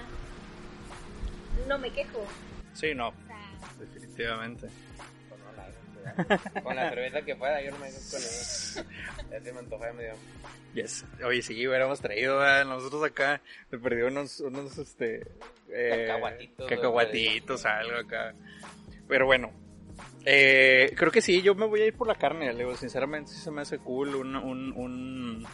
Speaker 3: no me quejo.
Speaker 2: Sí, no,
Speaker 3: O sea,
Speaker 2: definitivamente.
Speaker 4: Con, la cerveza que pueda, yo no me con. Ya se me antoja medio.
Speaker 2: Yes. Oye, sí, hubiéramos traído ¿verdad? nosotros acá, me perdí unos, unos, este... eh,
Speaker 4: Cacahuatitos,
Speaker 2: Cacahuatitos, algo acá. Pero bueno, eh, creo que sí, yo me voy a ir por la carne, le digo, sinceramente sí se me hace cool un, un, un,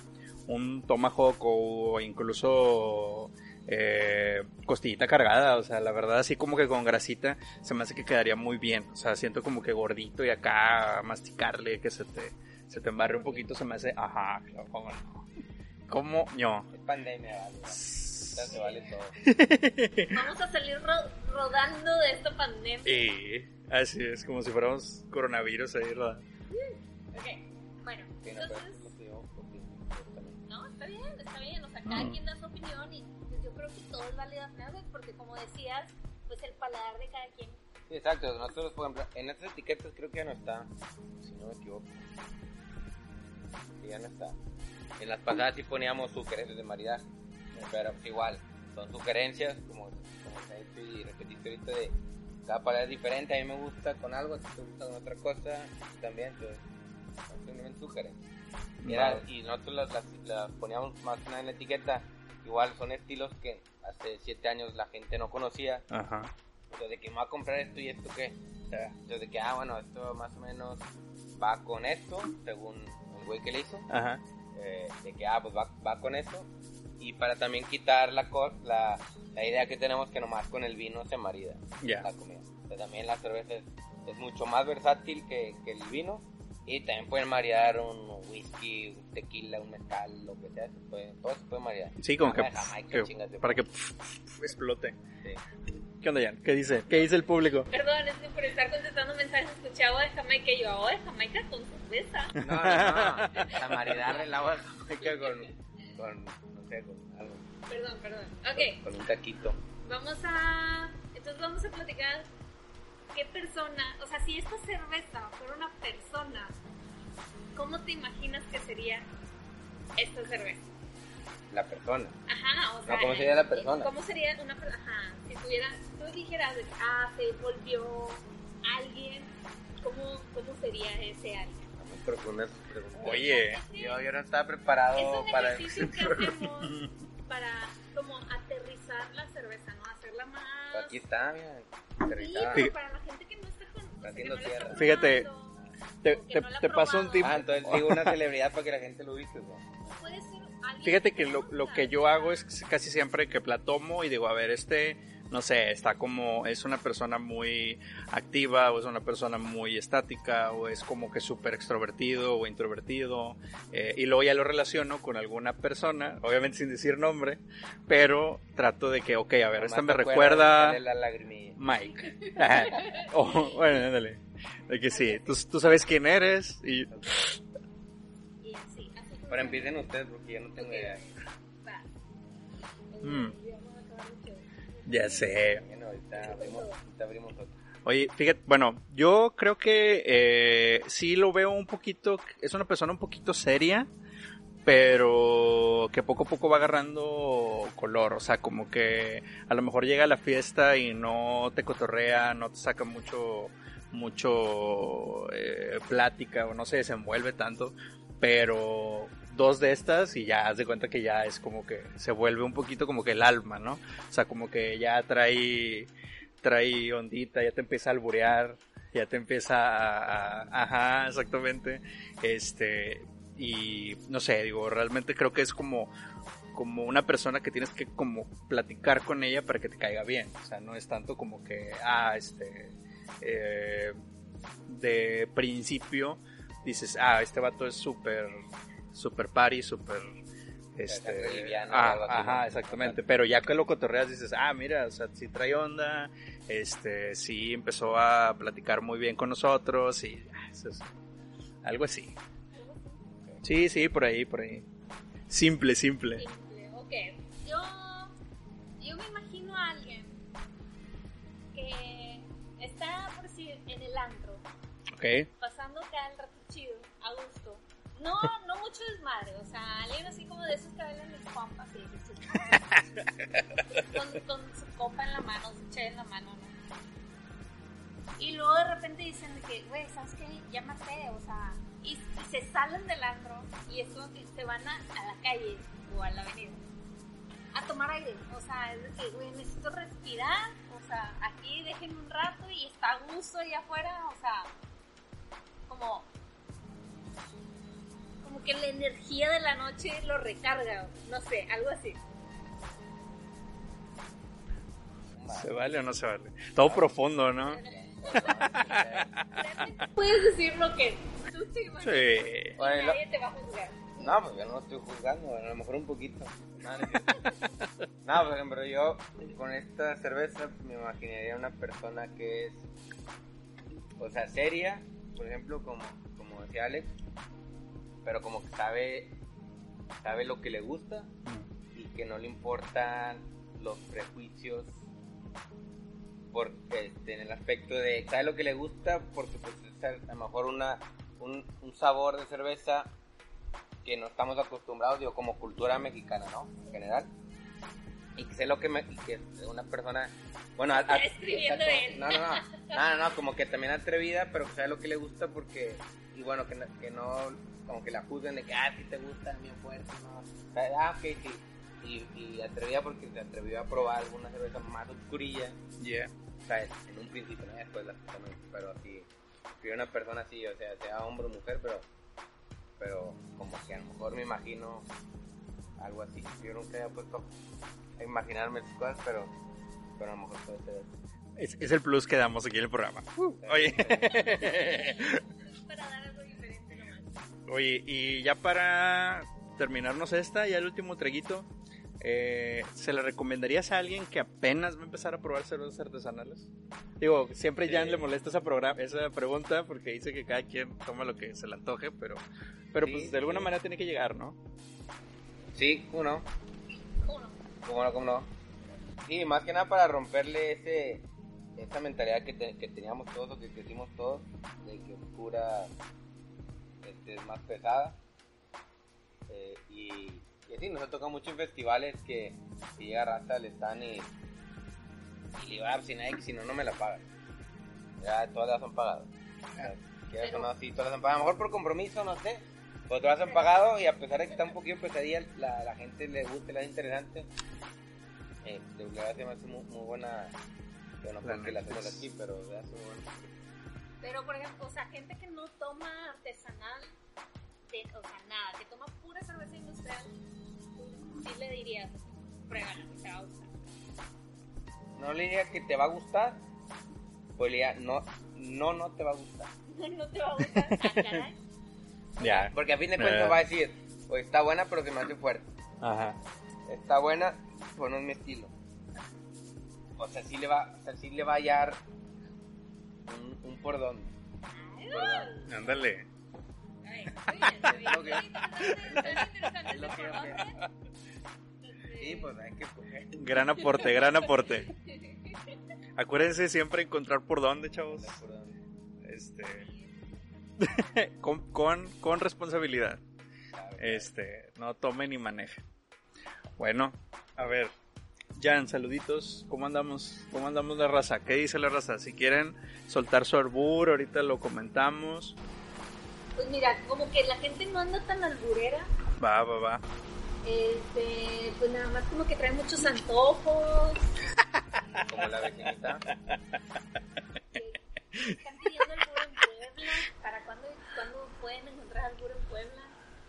Speaker 2: un tomahawk o incluso eh, costillita cargada, o sea, la verdad así como que con grasita se me hace que quedaría muy bien, o sea, siento como que gordito y acá masticarle, que se te, se te embarre un poquito, se me hace, ajá, cómo no. ¿Cómo no?
Speaker 4: Es pandemia, vale. Ya se vale todo. <laughs>
Speaker 3: Vamos a salir ro- rodando de esta pandemia.
Speaker 2: Y así es, como si fuéramos coronavirus ahí, ¿verdad?
Speaker 3: Ok, bueno,
Speaker 4: Sí,
Speaker 3: entonces,
Speaker 4: también.
Speaker 3: no, está bien, está bien. O sea, cada
Speaker 2: Mm.
Speaker 3: quien da su opinión y pues, creo que todo es válido porque como decías, pues el paladar de cada quien.
Speaker 4: Sí, exacto. Nosotros, por ejemplo, en estas etiquetas creo que ya no está, si no me equivoco. Sí, ya no está. En las pasadas sí poníamos sugerencias de maridaje, pero pues, igual, son sugerencias, como, como se ha dicho y repetiste ahorita, de cada palabra es diferente. A mí me gusta con algo, a ti te gusta con otra cosa, también, entonces, son simplemente sugerencias. Y, era- y nosotros las, las, las poníamos más que nada en la etiqueta. Igual son estilos que hace siete años la gente no conocía.
Speaker 2: Ajá.
Speaker 4: O sea, de que me va a comprar esto y esto qué. O sea, entonces de que, ah, bueno, esto más o menos va con esto, según el güey que le hizo.
Speaker 2: Ajá.
Speaker 4: eh, de que, ah, pues va, va con esto. Y para también quitar la, la, la idea que tenemos que nomás con el vino se marida
Speaker 2: Ya.
Speaker 4: la comida. O sea, también la cerveza es, es mucho más versátil que, que el vino. Y también pueden maridar un whisky, un tequila, un mezcal, lo que sea. Se puede, todo se puede maridar.
Speaker 2: Sí, como que,
Speaker 4: Jamaica,
Speaker 2: que- para que pf, pf, explote.
Speaker 4: Sí.
Speaker 2: ¿Qué onda, Jan? ¿Qué dice? ¿Qué dice el público?
Speaker 3: Perdón, es que por estar contestando mensajes escuché agua de Jamaica y yo agua de Jamaica con cerveza.
Speaker 4: No, no, <laughs> no. A maridar el agua de Jamaica con, con, no sé, con algo.
Speaker 3: Perdón, perdón. Ok,
Speaker 4: Con un taquito.
Speaker 3: vamos a... Entonces vamos a platicar qué persona, o sea, si esta cerveza fuera una persona, ¿cómo te imaginas que sería esta cerveza?
Speaker 4: La persona.
Speaker 3: Ajá, o sea...
Speaker 4: ¿cómo sería la persona?
Speaker 3: ¿Cómo sería una persona? Ajá, si tuviera, tú dijeras, ah, se volvió alguien, ¿cómo, cómo sería ese alguien?
Speaker 4: Está muy profunda sus preguntas.
Speaker 2: Oye,
Speaker 4: Yo, yo no estaba
Speaker 3: Es
Speaker 4: preparado
Speaker 3: un
Speaker 4: para...
Speaker 3: ejercicio que hacemos <laughs> para como aterrizar la cerveza, ¿no?
Speaker 4: Aquí está, mira.
Speaker 3: Sí, pero para la gente que no está con... o sea, que
Speaker 4: Haciendo
Speaker 3: no la está
Speaker 4: tierra.
Speaker 2: Fíjate, te, te-
Speaker 3: no
Speaker 2: te paso un tip.
Speaker 4: Ah, entonces digo una celebridad para que la gente lo ubique.
Speaker 3: Puede ser
Speaker 2: Fíjate que lo, lo que yo hago es casi siempre que la tomo y digo, a ver, este, no sé, está como, es una persona muy activa o es una persona muy estática o es como que súper extrovertido o introvertido eh, y luego ya lo relaciono con alguna persona, obviamente sin decir nombre, pero trato de que, ok, a ver, esta me recuerda...
Speaker 4: la.
Speaker 2: Mike. <laughs> oh, bueno, ándale. De que sí, tú, tú sabes quién eres y...
Speaker 3: Funciona.
Speaker 4: empiecen ustedes porque yo no tengo idea.
Speaker 3: Va.
Speaker 2: Mm.
Speaker 3: Ya vamos a acabar mucho.
Speaker 2: Ya sé.
Speaker 4: Bueno, ahorita abrimos, ahorita abrimos otro.
Speaker 2: Oye, fíjate, bueno, yo creo que eh, sí lo veo un poquito, es una persona un poquito seria, pero que poco a poco va agarrando color, o sea, como que a lo mejor llega a la fiesta y no te cotorrea, no te saca mucho, mucho eh, plática o no se desenvuelve tanto, pero dos de estas y ya haz de cuenta que ya es como que se vuelve un poquito como que el alma, ¿no? O sea, como que ya trae trae ondita, ya te empieza a alburear, ya te empieza a, a- ajá, exactamente, este, y no sé, digo, realmente creo que es como, como una persona que tienes que como platicar con ella para que te caiga bien, o sea, no es tanto como que, ah, este, eh, de principio dices, ah, este vato es súper, súper party, súper, este,
Speaker 4: liviano
Speaker 2: ah, ajá, exactamente, pero ya que lo cotorreas dices, ah, mira, o sea, sí trae onda, este, sí empezó a platicar muy bien con nosotros y ah, eso es algo así. Sí, sí, por ahí, por ahí. Simple, simple.
Speaker 3: Simple, ok. Yo, yo me imagino a alguien que está, por decir, en el antro,
Speaker 2: Ok.
Speaker 3: No, no mucho desmadre, o sea, alguien así como de esos que bailan mis compas, sí, sí, con, su copa en la mano, su che en la mano, ¿no? Y luego de repente dicen de que, güey, ¿sabes qué? Ya maté, o sea, y, se salen del antro y es como que se van a, la calle o a la avenida a tomar aire, o sea, es de que, güey, necesito respirar, o sea, aquí déjenme un rato y está a gusto allá afuera, o sea, como que la energía de la noche lo recarga, no sé, algo así.
Speaker 2: ¿Se vale o no se vale? Todo profundo, ¿no? <laughs>
Speaker 3: Puedes decir lo que tú
Speaker 5: man.
Speaker 2: Sí.
Speaker 5: Y
Speaker 4: Bueno,
Speaker 5: nadie te va a juzgar.
Speaker 4: No, pues yo no estoy juzgando, a lo mejor un poquito. No, por ejemplo, yo con esta cerveza me imaginaría una persona que es, o sea, seria, por ejemplo, como, como decía Alex, pero como que sabe, sabe lo que le gusta y que no le importan los prejuicios por, este, en el aspecto de sabe lo que le gusta porque pues es a lo mejor una, un, un sabor de cerveza que no estamos acostumbrados, digo, como cultura mexicana, ¿no? En general. Y que sé lo que me... y que una persona... Bueno, a- a-
Speaker 5: escribiendo él.
Speaker 4: No, no, no. No, no, no, como que también atrevida, pero que sabe lo que le gusta porque... Y bueno, que no, que no como que la juzguen de que, ah, si te gusta, bien fuerte, ¿no? Ah, ok, sí. Y, y atrevida porque se atrevió a probar alguna cerveza más oscurilla,
Speaker 2: Yeah.
Speaker 4: o sea, en un principio, ¿no? después la también, pero así, que una persona así, o sea, sea hombre o mujer, pero, pero como que a lo mejor me imagino algo así. Yo nunca había puesto a imaginarme esas cosas, pero, pero a lo mejor puede ser.
Speaker 2: Es, es el plus que damos aquí en el programa. Oye.
Speaker 5: Para dar algo. <laughs>
Speaker 2: Oye, y ya para terminarnos esta, ya el último traguito, eh, ¿se le recomendarías a alguien que apenas va a empezar a probar cervezas artesanales? Digo, siempre Jan le molesta esa, programa, esa pregunta porque dice que cada quien toma lo que se le antoje, pero, pero
Speaker 4: Sí,
Speaker 2: pues de alguna
Speaker 4: sí.
Speaker 2: manera tiene que llegar, ¿no?
Speaker 4: Sí, ¿cómo no?
Speaker 5: ¿Cómo no?
Speaker 4: ¿Cómo no? Sí, más que nada para romperle ese esa mentalidad que, te- que teníamos todos que crecimos todos de que oscura es más pesada. Eh, y, y sí, nos ha tocado mucho en festivales que si llega raza le están y y le va a dar sin que si no no me la pagan. Ya todas las han pagado. O sea, quieras o no, sí, todas las han pagado. A lo mejor por compromiso no sé pero todas han pagado y a pesar de que está un poquito pesadilla la, la gente le gusta le hace interesante. Eh, de verdad se me hace muy, muy buena yo no
Speaker 2: La
Speaker 4: porque la hacemos
Speaker 2: es-
Speaker 4: aquí pero de verdad, muy buena.
Speaker 5: Pero, por ejemplo, o sea, gente que no toma artesanal, de- o sea, nada, que toma pura cerveza industrial, sí le dirías, pruébala, te va a gustar.
Speaker 4: no le diría que te va a gustar pues le diría no no no te va a gustar <laughs>
Speaker 5: No te va a gustar, ah, caray. <laughs>
Speaker 2: Ya.
Speaker 4: porque a fin de
Speaker 2: Eh.
Speaker 4: cuentas va a decir pues está buena pero se me hace fuerte
Speaker 2: Ajá.
Speaker 4: está buena, pues no es mi estilo. O sea, sí le va, o sea, sí le va a hallar un, un por dónde. Por
Speaker 2: Ándale.
Speaker 5: Color.
Speaker 4: Sí, pues hay que escoger.
Speaker 2: Gran aporte, gran aporte. Acuérdense siempre encontrar por dónde, chavos.
Speaker 4: por dónde.
Speaker 2: Este. <laughs> con, con, con responsabilidad. Este, no tomen ni manejen. Bueno, a ver, Jan, saluditos. ¿Cómo andamos? ¿Cómo andamos la raza? ¿Qué dice la raza? Si quieren soltar su arbur, ahorita lo comentamos.
Speaker 5: Pues mira, como que la gente no anda tan alburera,
Speaker 2: Va, va, va.
Speaker 5: este, pues nada más como que trae muchos antojos, <laughs>
Speaker 4: Como la vecinita.
Speaker 5: están pidiendo albur en Puebla, ¿para cuándo, cuándo pueden encontrar albur en Puebla?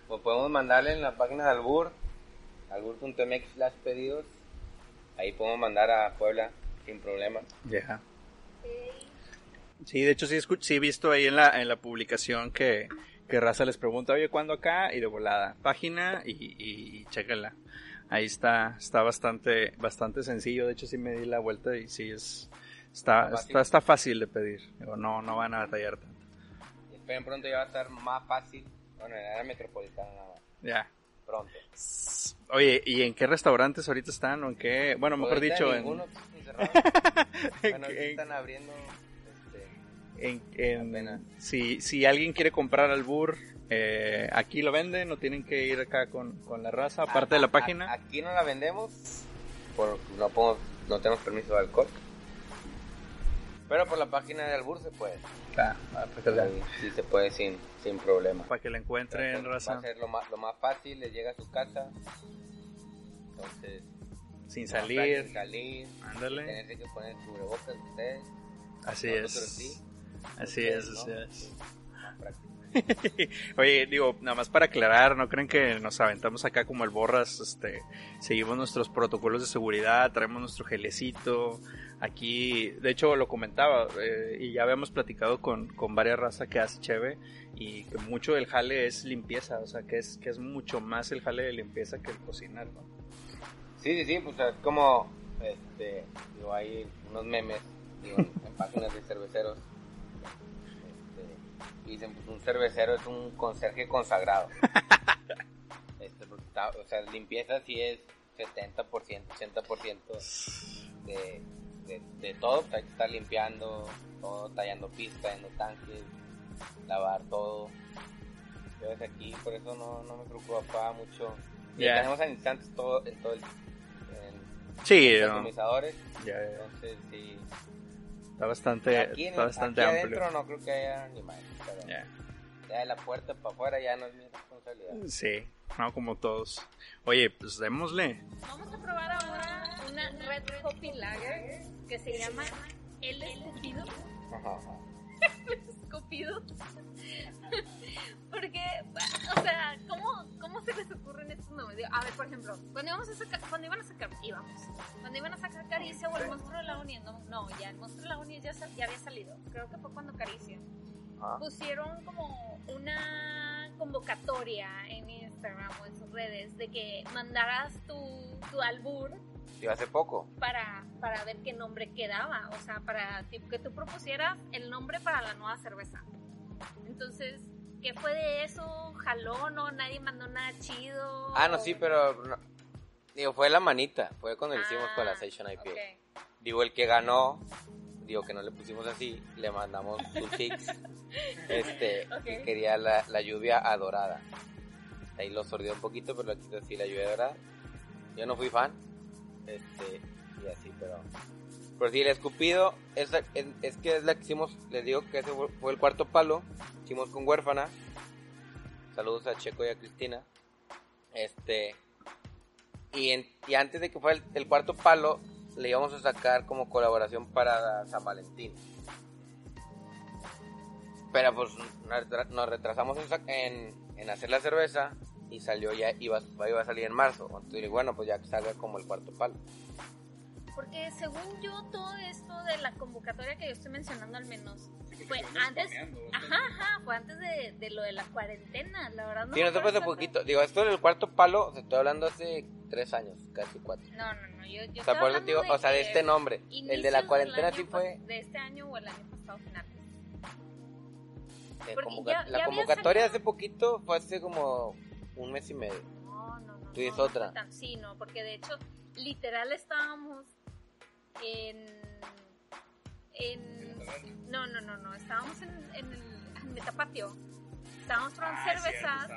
Speaker 4: Pues podemos mandarle en la página de Albur, albur.mx slash pedidos. Ahí podemos mandar a Puebla sin problema.
Speaker 2: Ya.
Speaker 5: Eh,
Speaker 2: Sí, de hecho sí, escu- sí he visto ahí en la, en la publicación que, que Raza les pregunta, oye, ¿cuándo acá? Y de volada, página y, y, y chéquenla. Ahí está, está bastante, bastante sencillo. De hecho sí me di la vuelta y sí es, está,
Speaker 4: Fácil.
Speaker 2: está, está fácil de pedir. Digo, no, no van a batallar tanto.
Speaker 4: Y esperen pronto ya va a estar más fácil. Bueno, en la área metropolitana nada más.
Speaker 2: Ya.
Speaker 4: Pronto.
Speaker 2: Oye, ¿y en qué restaurantes ahorita están? ¿O en qué? Bueno, mejor dicho, en,
Speaker 4: ninguno, pues, encerrado. <laughs> bueno,
Speaker 2: en-
Speaker 4: están abriendo. Este,
Speaker 2: en, en- si, si alguien quiere comprar albur, eh, aquí lo venden, no tienen que ir acá con, con la raza, aparte de la
Speaker 4: a-
Speaker 2: página.
Speaker 4: aquí no la vendemos. Por, no, podemos, no tenemos permiso de alcohol. Pero por la página de Albur se puede.
Speaker 2: Ah, ah, para, que la,
Speaker 4: Sí, sí se puede sin, sin problema.
Speaker 2: para que la encuentren,
Speaker 4: va a
Speaker 2: raza,
Speaker 4: ser lo más, lo más fácil, les llega a su casa. Entonces,
Speaker 2: sin salir.
Speaker 4: fácil salir.
Speaker 2: Ándale.
Speaker 4: Tenerse que poner cubrebocas ustedes.
Speaker 2: Así
Speaker 4: Nosotros
Speaker 2: es.
Speaker 4: sí.
Speaker 2: Así
Speaker 4: ustedes
Speaker 2: es,
Speaker 4: no.
Speaker 2: así es. <laughs> Oye, digo, nada más para aclarar, no creen que nos aventamos acá como el borras, este, seguimos nuestros protocolos de seguridad, traemos nuestro gelecito, aquí, de hecho lo comentaba, eh, y ya habíamos platicado con, con varias razas que hace Cheve, y que mucho del jale es limpieza, o sea, que es, que es mucho más el jale de limpieza que el cocinar, ¿no?
Speaker 4: Sí, sí, sí, pues es como, este, digo, hay unos memes, en <laughs> páginas de cerveceros, dicen, pues un cervecero es un conserje consagrado. este, o sea, limpieza sí es 70%, 80% de, de, de todo. Pues hay que estar limpiando todo, tallando pistas, en tanques, lavar todo. Entonces aquí por eso no, no me preocupa mucho. Y tenemos en instantes todo, en todo el... En
Speaker 2: sí,
Speaker 4: Entonces sí
Speaker 2: Está bastante,
Speaker 4: aquí,
Speaker 2: está bastante aquí
Speaker 4: amplio. adentro no creo que haya animales. Ya de la puerta para afuera ya no es mi responsabilidad.
Speaker 2: Sí, no como todos. Oye, pues démosle.
Speaker 3: Vamos a probar ahora una Red Coffee Lager que se llama El Escupido. Ajá. <laughs> Escupido. <laughs> Porque, o sea, ¿cómo, ¿cómo se les ocurren estos nombres? A ver, por ejemplo, cuando, íbamos a sacar, cuando iban a sacar, íbamos, cuando iban a sacar Caricia o el monstruo de la Unión, no, no ya el monstruo de la Unión ya, ya había salido, creo que fue cuando Caricia. Pusieron como una convocatoria en Instagram o en sus redes de que mandaras tu, tu albur
Speaker 4: Sí, hace poco.
Speaker 3: Para, para ver qué nombre quedaba, o sea, para que tú propusieras el nombre para la nueva cerveza. Entonces, ¿qué fue de eso? ¿Jaló? ¿No? ¿Nadie mandó nada chido?
Speaker 4: Ah, no, sí, pero... digo, fue la manita. Fue cuando lo hicimos con la ah, Session IP. Digo, el que ganó... Digo, que no le pusimos así. Le mandamos un <laughs> six. este, quería la, la, lluvia adorada. Ahí lo sordió un poquito, pero le quito así la lluvia adorada. Yo no fui fan. Este, y así, pero... Pero sí, el escupido es, es, que es la que hicimos, les digo que ese fue el cuarto palo, hicimos con huérfana. Saludos a Checo y a Cristina. Este, y, y antes de que fuera el, cuarto palo, le íbamos a sacar como colaboración para San Valentín. Pero pues nos retrasamos en, en, hacer la cerveza y salió ya, iba, iba a salir en marzo. Entonces, bueno, pues ya que salga como el cuarto palo.
Speaker 3: Porque según yo, todo esto de la convocatoria que yo estoy mencionando al menos, fue antes, ajá, ajá, fue antes de, de, lo de la cuarentena, la verdad no.
Speaker 4: Sí, no
Speaker 3: se
Speaker 4: fue hace poquito, digo, esto del cuarto palo, se estoy hablando hace tres años, casi cuatro.
Speaker 3: No, no, no, yo, yo
Speaker 4: o sea, por digo, o sea, de este nombre, el de la cuarentena sí fue...
Speaker 3: De este año o el año pasado final.
Speaker 4: la convocatoria hace poquito fue hace como un mes y medio.
Speaker 3: No, no, no.
Speaker 4: Tú dices otra.
Speaker 3: sí, no, porque de hecho, literal estábamos en, en no, no, no, no, estábamos en, en el Metapatio, estábamos probando ah, cervezas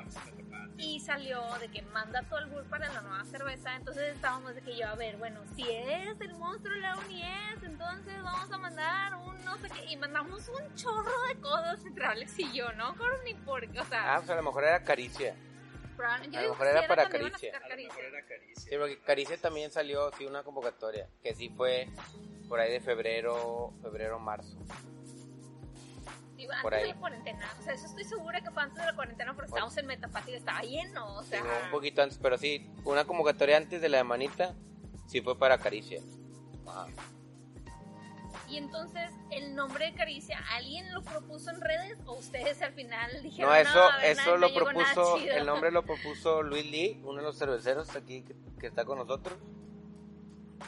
Speaker 3: y salió de que manda todo el bull para la nueva cerveza, entonces estábamos de que yo, a ver, bueno, si es el monstruo de la UNIES, entonces vamos a mandar un no sé qué, y mandamos un chorro de cosas entre Alex y yo, ¿no? ni por o sea...
Speaker 4: Ah, pues a lo mejor era Caricia a lo mejor era para Caricia. Sí, porque Caricia también salió, sí, una convocatoria, que sí fue por ahí de febrero, febrero, marzo.
Speaker 3: Sí, antes de la cuarentena, o sea, eso estoy segura que fue antes de la cuarentena porque estábamos en Metapati y estaba lleno, o sea...
Speaker 4: un poquito antes, pero sí, una convocatoria antes de la de Manita, sí fue para Caricia. Ajá.
Speaker 3: Y entonces, el nombre de Caricia, ¿alguien lo propuso en redes o ustedes al final dijeron
Speaker 4: No, eso, eso lo propuso, el nombre lo <laughs> propuso Luis Lee, uno de los cerveceros aquí que, está con nosotros.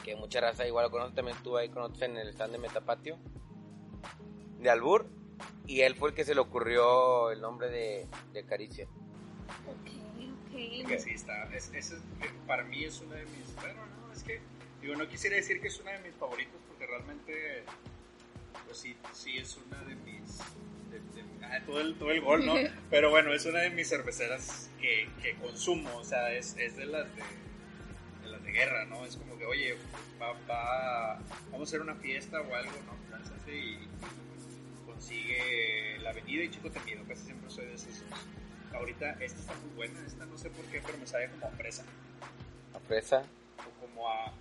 Speaker 4: Que mucha raza igual lo conoce, también estuvo ahí con nosotros en el stand de Metapatio. De Albur. Y él fue el que se le ocurrió el nombre de, de Caricia.
Speaker 3: Ok,
Speaker 2: ok. Que sí está, es, para mí es uno de mis, bueno, no, es que, digo, no quisiera decir que es uno de mis favoritos realmente, pues sí, sí es una de mis... Ah, todo, el, todo el gol, ¿no? <laughs> Pero bueno, es una de mis cerveceras que, que consumo, o sea, es, es de las de, de, las de guerra, ¿no? Es como que, oye, va, va, vamos a hacer una fiesta o algo, ¿no? Lánzate y, consigue la avenida y Chico Temido, casi siempre soy de esos. Ahorita esta está muy buena, esta no sé por qué, pero me sabe como a fresa.
Speaker 4: ¿A fresa?
Speaker 2: O como a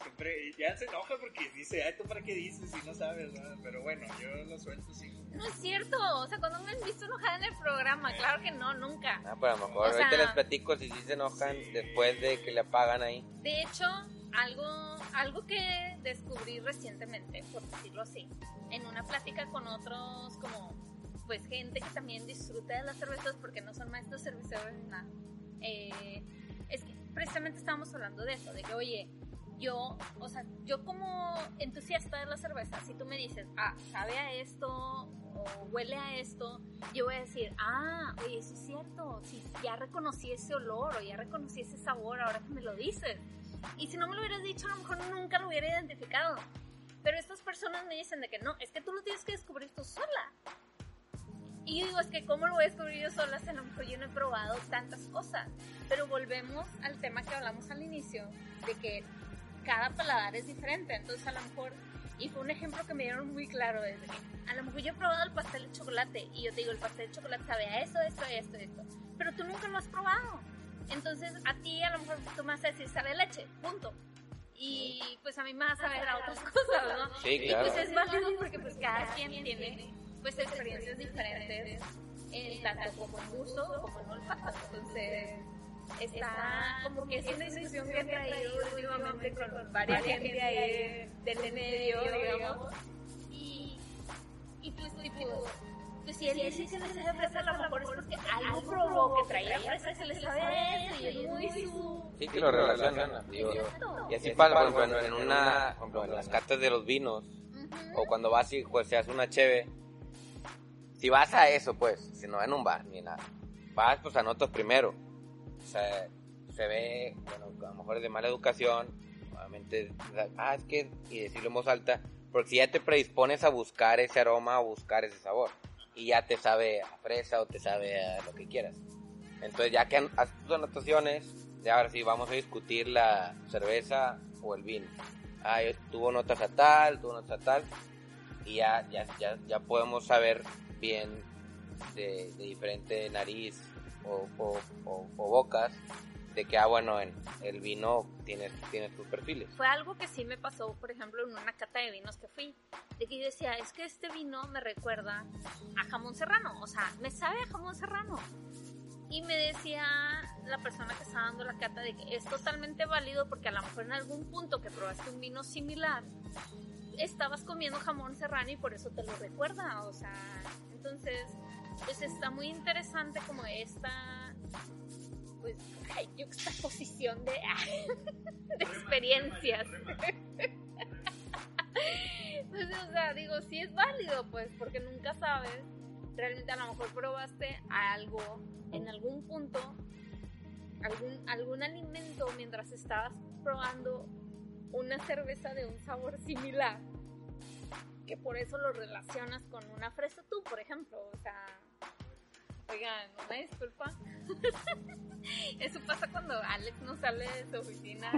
Speaker 2: siempre, ya se enoja porque dice, ay, ¿tú para qué dices si no sabes? ¿no? Pero bueno, yo lo suelto sí.
Speaker 3: No es cierto, o sea, cuando me han visto enojada en el programa, claro que no, nunca.
Speaker 4: Ah, pero a lo mejor ahorita les platico si sí se enojan después de que le apagan ahí.
Speaker 3: De hecho, algo, algo que descubrí recientemente, por decirlo así, en una plática con otros como pues gente que también disfruta de las cervezas porque no son maestros cerveceros ni nada. Eh, es que precisamente estábamos hablando de eso, de que oye, yo, o sea, yo como entusiasta de la cerveza, si tú me dices, ah, sabe a esto o huele a esto, yo voy a decir, ah, oye, eso es cierto, si ya reconocí ese olor o ya reconocí ese sabor ahora que me lo dices. Y si no me lo hubieras dicho, a lo mejor nunca lo hubiera identificado. Pero estas personas me dicen de que no, es que tú lo tienes que descubrir tú sola. Y yo digo, es que ¿cómo lo voy a descubrir yo sola si a lo mejor yo no he probado tantas cosas? Pero volvemos al tema que hablamos al inicio, de que cada paladar es diferente. Entonces a lo mejor, y fue un ejemplo que me dieron muy claro, desde que a lo mejor yo he probado el pastel de chocolate y yo te digo, el pastel de chocolate sabe a esto, esto, esto, esto. Pero tú nunca lo has probado. Entonces a ti a lo mejor tú me vas a decir, sabe leche, punto y pues a mí me va a saber a otras cosas, ¿no?
Speaker 4: Sí, claro.
Speaker 3: Y pues es válido porque pues cada quien tiene pues experiencias diferentes, en tanto como en gusto como en olfato. Entonces, está como que es una discusión que he traído últimamente con varias gente ahí del medio, digamos. Y, y pues, tipo, pues si él dice que le sabe fresa, a lo mejor es porque algo probó que traía fresa se le sabe a eso y es muy su...
Speaker 4: Sí, que lo relacionan. Digo, y así pasa, por ejemplo, en, una, por ejemplo, en las cartas de los vinos, o cuando vas y pues, se hace una cheve, si vas a eso, pues, si no en un bar ni nada, vas pues a notas primero. O se ve, bueno, a lo mejor es de mala educación, obviamente, ah, es que, y decirlo en voz alta, porque si ya te predispones a buscar ese aroma, a buscar ese sabor, y ya te sabe a fresa o te sabe a lo que quieras. Entonces, ya que haces tus anotaciones, ya ahora sí vamos a discutir la cerveza o el vino. Ah, tuvo notas a tal, tuvo notas a tal, y ya, ya, ya, ya podemos saber bien de, diferente nariz o, o, bocas de que, ah, bueno, en el vino tiene, tiene sus perfiles.
Speaker 3: Fue algo que sí me pasó, por ejemplo, en una cata de vinos que fui, de que yo decía, es que este vino me recuerda a jamón serrano, o sea, me sabe a jamón serrano. Y me decía la persona que estaba dando la cata de que es totalmente válido porque a lo mejor en algún punto que probaste un vino similar, estabas comiendo jamón serrano y por eso te lo recuerda, o sea, entonces, pues está muy interesante como esta, pues, juxtaposición de, <laughs> de experiencias. <laughs> pues, o sea, digo, sí es válido, pues, porque nunca sabes, realmente a lo mejor probaste algo en algún punto, algún, algún alimento mientras estabas probando una cerveza de un sabor similar que por eso lo relacionas con una fresa tú, por ejemplo, o sea, oigan, una disculpa. <laughs> eso pasa cuando Alex no sale de su oficina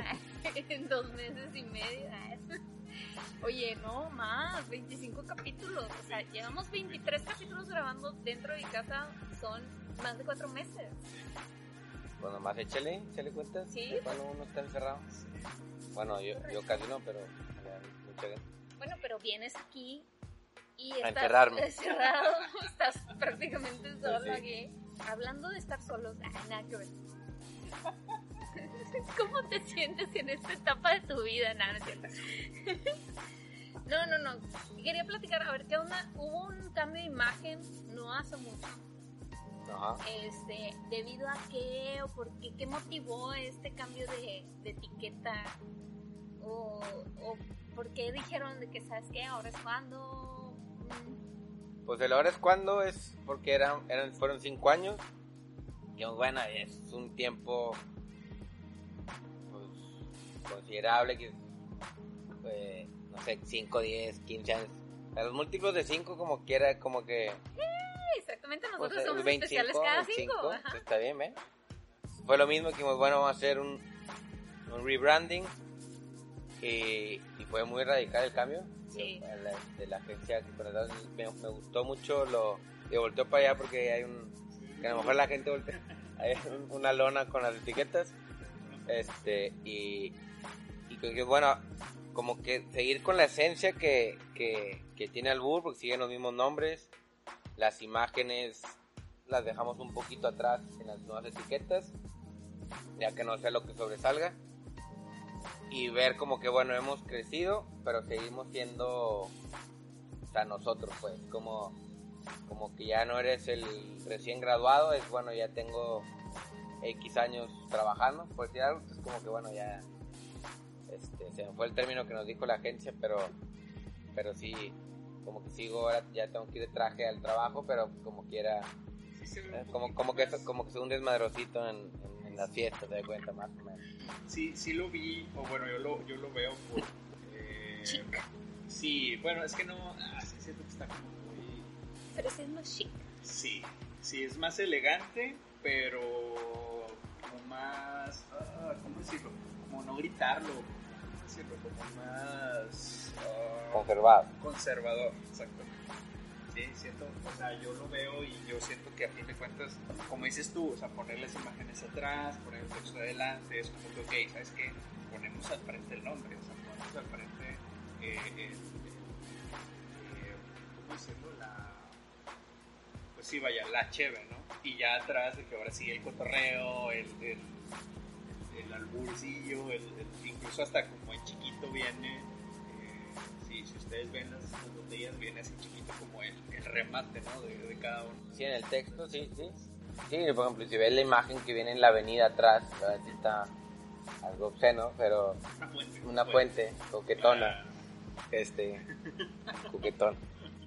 Speaker 3: <laughs> en dos meses y medio. <laughs> Oye, no, más, 25 capítulos. O sea, llevamos 23 capítulos grabando dentro de mi casa, son más de cuatro meses.
Speaker 4: Bueno, más échale, échale cuenta.
Speaker 3: Sí.
Speaker 4: Cuando uno está encerrado. Bueno, yo, yo casi no, pero mucha gente.
Speaker 3: Bueno, pero vienes aquí y
Speaker 4: estás
Speaker 3: encerrado, <laughs> estás prácticamente solo aquí. Hablando de estar solos, <laughs> nada que ver. <laughs> ¿Cómo te sientes en esta etapa de tu vida? Nada, no es cierto. No, no, no. Quería platicar, a ver, ¿qué onda? Hubo un cambio de imagen no hace mucho. Ajá. Este, debido a qué o por qué, qué motivó este cambio de, de etiqueta o, o ¿Por qué dijeron de que, ¿sabes qué? Ahora es cuando...
Speaker 4: Pues el ahora es cuando es porque eran, eran fueron cinco años. Y bueno, es un tiempo pues, considerable que pues, no sé, 5, 10, 15 años. A los múltiplos de 5 como quiera, como que...
Speaker 3: exactamente, nosotros pues, somos 25, especiales cada 5.
Speaker 4: Pues, está bien, ¿ven? Fue lo mismo que bueno, vamos a hacer un, un rebranding y, fue muy radical el cambio de, la, agencia que me, me, gustó mucho lo yo volteo para allá porque hay un que a lo mejor la gente voltea <laughs> hay una lona con las etiquetas este y, y que, bueno, como que seguir con la esencia que, que, que tiene Albur, porque siguen los mismos nombres, las imágenes las dejamos un poquito atrás en las nuevas etiquetas, ya que no sea lo que sobresalga. Y ver como que, bueno, hemos crecido, pero seguimos siendo, o sea, nosotros, pues, como, como que ya no eres el recién graduado, es bueno, ya tengo X años trabajando, por decir algo, es como que, bueno, ya, este, se me fue el término que nos dijo la agencia, pero, pero sí, como que sigo ahora, ya tengo que ir de traje al trabajo, pero como quiera, eh, como, como, que, como que es un desmadrosito en, en, las fiestas, te das cuenta, más o menos.
Speaker 2: Sí, sí lo vi, o bueno, yo lo, yo lo veo por... Eh, sí, bueno, es que no, ah, sí siento que está como muy...
Speaker 3: Pero sí es más chic.
Speaker 2: Sí, sí, es más elegante, pero como más, ah, ¿cómo decirlo? Como no gritarlo, ¿cómo decirlo? Como más...
Speaker 4: Uh, conservador.
Speaker 2: Conservador, exacto siento, o sea, yo lo veo y yo siento que a fin de cuentas, como dices tú, o sea, poner las imágenes atrás, poner el texto adelante, es como que, ok, ¿sabes qué? Ponemos al frente el nombre, o sea, ponemos al frente, eh, el, eh, ¿cómo decirlo? La, pues sí, vaya, la cheve, ¿no? Y ya atrás de que ahora sí el cotorreo, el, el, el alburcillo, el, incluso hasta como en chiquito viene, si ustedes ven las, las botellas, viene así chiquito como el, el remate, ¿no? De, de, cada uno.
Speaker 4: Sí, en el texto, sí, sí. Sí, por ejemplo, si ves la imagen que viene en la avenida atrás, la verdad está algo obsceno, pero
Speaker 2: una fuente,
Speaker 4: una fuente coquetona, este, coquetón.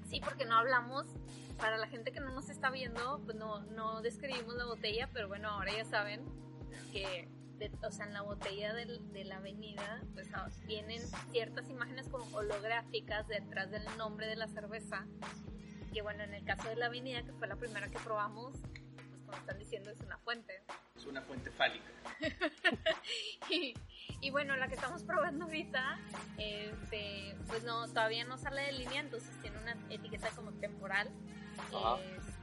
Speaker 3: Sí, porque no hablamos, para la gente que no nos está viendo, pues no, no describimos la botella, pero bueno, ahora ya saben que de, o sea, en la botella del, de la avenida, pues vienen ciertas imágenes como holográficas detrás del nombre de la cerveza. Que bueno, en el caso de la avenida, que fue la primera que probamos, pues como están diciendo, es una fuente.
Speaker 2: Es una fuente fálica. <laughs>
Speaker 3: y, y, bueno, la que estamos probando ahorita, este, pues no, todavía no sale de línea, entonces tiene una etiqueta como temporal.
Speaker 4: Ajá.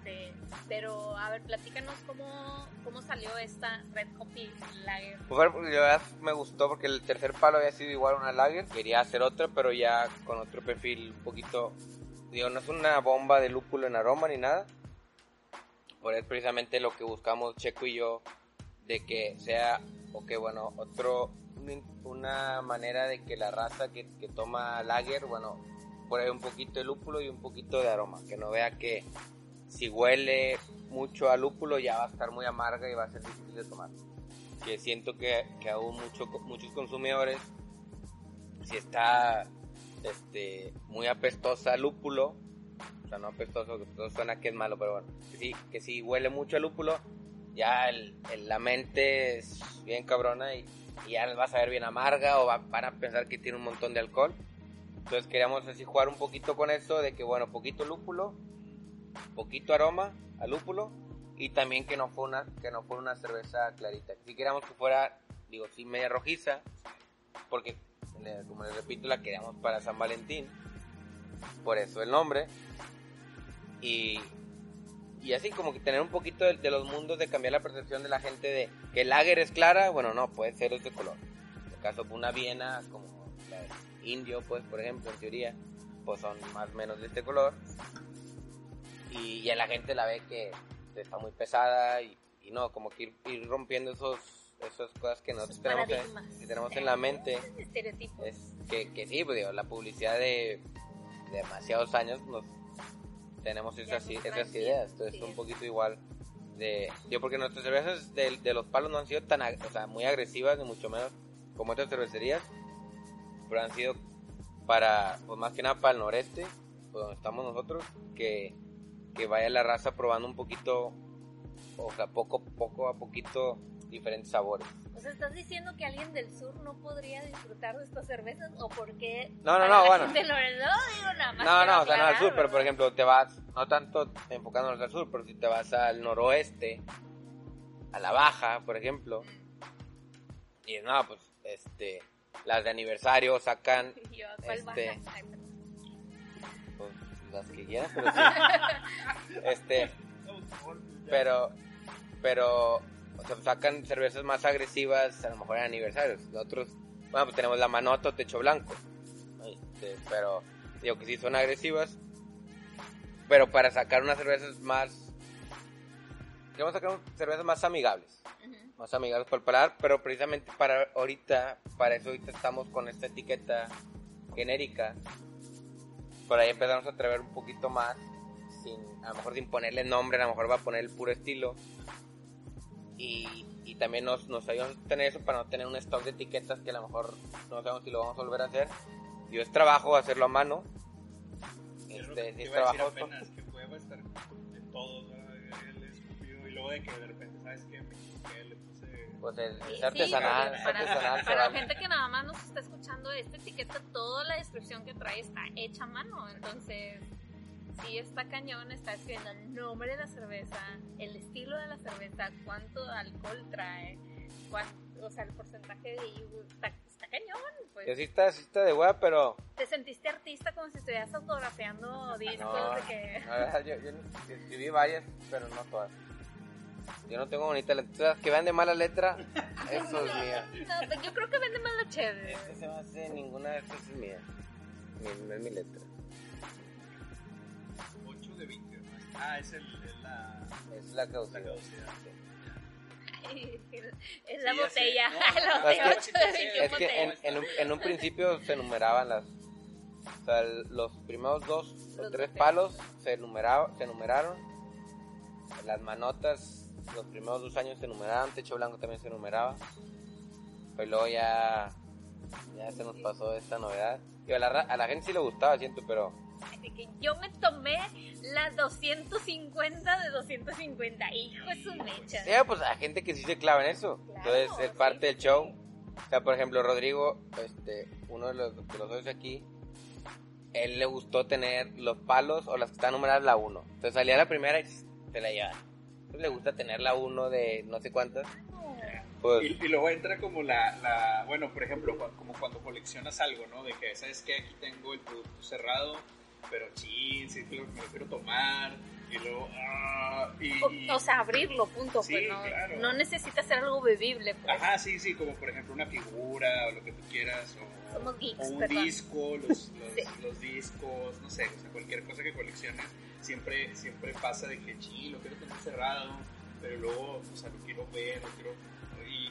Speaker 3: Este, pero a ver, platícanos cómo, cómo salió esta Red Hoppy Lager.
Speaker 4: Pues la verdad me gustó porque el tercer palo había sido igual una Lager. Quería hacer otra, pero ya con otro perfil un poquito. Digo, no es una bomba de lúpulo en aroma ni nada. Por es precisamente lo que buscamos Checo y yo, de que sea, o que bueno, otro, una manera de que la raza que, que toma Lager, bueno, por ahí un poquito de lúpulo y un poquito de aroma, que no vea que si huele mucho a lúpulo ya va a estar muy amarga y va a ser difícil de tomar. Que siento que, que aún mucho, muchos consumidores, si está este, muy apestosa a lúpulo, o sea, no apestoso, que todo suena que es malo, pero bueno, que si, que si huele mucho a lúpulo, ya el, el, la mente es bien cabrona y, y ya va a saber bien amarga o va, van a pensar que tiene un montón de alcohol. Entonces queríamos así jugar un poquito con eso de que, bueno, poquito lúpulo, poquito aroma a lúpulo y también que no fue una que no fue una cerveza clarita. Si queríamos que fuera, digo, sí media rojiza, porque como les repito la queríamos para San Valentín, por eso el nombre. Y y así como que tener un poquito de, los mundos de cambiar la percepción de la gente de que el lager es clara, bueno, no, puede ser de color. En el caso una Viena como la indio, pues, por ejemplo, en teoría, pues son más o menos de este color y ya la gente la ve que está muy pesada y, y no, como que ir, ir, rompiendo esos esas cosas que nosotros tenemos, en, que tenemos en la mente. <laughs> Es que, que sí, pues digo, la publicidad de, de demasiados años nos tenemos esas, esas ideas, entonces sí. un poquito igual de yo porque nuestras cervezas de, de, los palos no han sido tan o sea, muy agresivas ni mucho menos como otras cervecerías pero han sido para pues más que nada para el noreste pues donde estamos nosotros que que vaya la raza probando un poquito, o sea, poco, poco a poquito diferentes sabores.
Speaker 3: O sea, ¿estás diciendo que alguien del sur no podría disfrutar de estas cervezas? ¿O por qué?
Speaker 4: No, no, no, bueno.
Speaker 3: De Loredo, digo nada más.
Speaker 4: No, no, o sea, no al sur, pero por ejemplo, te vas, no tanto enfocándonos al sur, pero si te vas al noroeste, a la baja, por ejemplo, y no, pues, este, las de aniversario sacan, <laughs>
Speaker 3: Yo, ¿cuál
Speaker 4: este,
Speaker 3: baja?
Speaker 4: Las que quieras, pero sí. <laughs> este, pero, pero, o sea, sacan cervezas más agresivas, a lo mejor en aniversarios. Nosotros Bueno, pues tenemos la manota o techo blanco. Este, pero digo que sí son agresivas. Pero para sacar unas cervezas más... Queremos sacar cervezas más amigables. Más amigables para el paladar. Pero precisamente para ahorita, para eso ahorita estamos con esta etiqueta genérica. Por ahí empezamos a atrever un poquito más. Sin, a lo mejor sin ponerle nombre, a lo mejor va a poner el puro estilo. Y, y también nos, nos a tener eso para no tener un stock de etiquetas que a lo mejor no sabemos si lo vamos a volver a hacer. Yo es trabajo hacerlo a mano.
Speaker 2: Este, es trabajo. Que estar todos, el y luego de que de repente, ¿sabes qué?
Speaker 4: Pues es artesanal,
Speaker 3: sí, para, artesanal. Para, la gente que nada más nos está escuchando, esta etiqueta, toda la descripción que trae está hecha a mano. Entonces, sí está cañón, está escribiendo el nombre de la cerveza, el estilo de la cerveza, cuánto alcohol trae, o sea, el porcentaje de está, está cañón. Pues.
Speaker 4: Sí está, sí está de hueá, pero...
Speaker 3: ¿Te sentiste artista como si estuvieras autografiando <laughs> discos no, de que...?
Speaker 4: No, yo, yo escribí varias, pero no todas. Yo no tengo bonita letra. Que vean de mala letra, eso es mía. <laughs>
Speaker 3: No, yo creo que vende mala chévere.
Speaker 4: Este se me hace, ninguna de estas es mía. no es mi letra.
Speaker 2: Ah, es, el, es la...
Speaker 4: Es la caducidad.
Speaker 3: es la botella. <laughs>
Speaker 4: es que, en, en, un, en, un, principio se numeraban las. O sea, los primeros dos o tres palos se, numeraba, se numeraron. Las manotas, los primeros dos años se numeraban. Techo blanco también se numeraba. Pero luego ya. Ya se nos pasó esta novedad. Y a la, a la gente sí le gustaba, siento, pero
Speaker 3: que yo me tomé la 250 de 250. Hijo es un mecha.
Speaker 4: Sí, pues hay gente que sí se clava en eso. Entonces es parte del show. O sea, por ejemplo, Rodrigo, este, uno de los, de los aquí, él le gustó tener los palos o las que están numeradas la 1. Entonces salía la primera y se la lleva. Entonces le gusta tener la 1 de no sé cuántas.
Speaker 2: Pues, y, luego entra como la, la, bueno, por ejemplo, como cuando coleccionas algo, ¿no? De que, ¿sabes qué? Aquí tengo el producto cerrado pero chin, sí, me lo quiero tomar. Y luego, ah, y,
Speaker 3: o, sea, abrirlo, punto. pues no, no necesita ser algo bebible. Pues.
Speaker 2: Ajá, sí, sí, como por ejemplo una figura o lo que tú quieras. O,
Speaker 3: Somos geeks,
Speaker 2: o un disco, los, los, los, discos, no sé, o sea, cualquier cosa que colecciones. Siempre, siempre pasa de que, sí, lo quiero tener cerrado, pero luego, o sea, lo quiero ver, lo quiero. Y,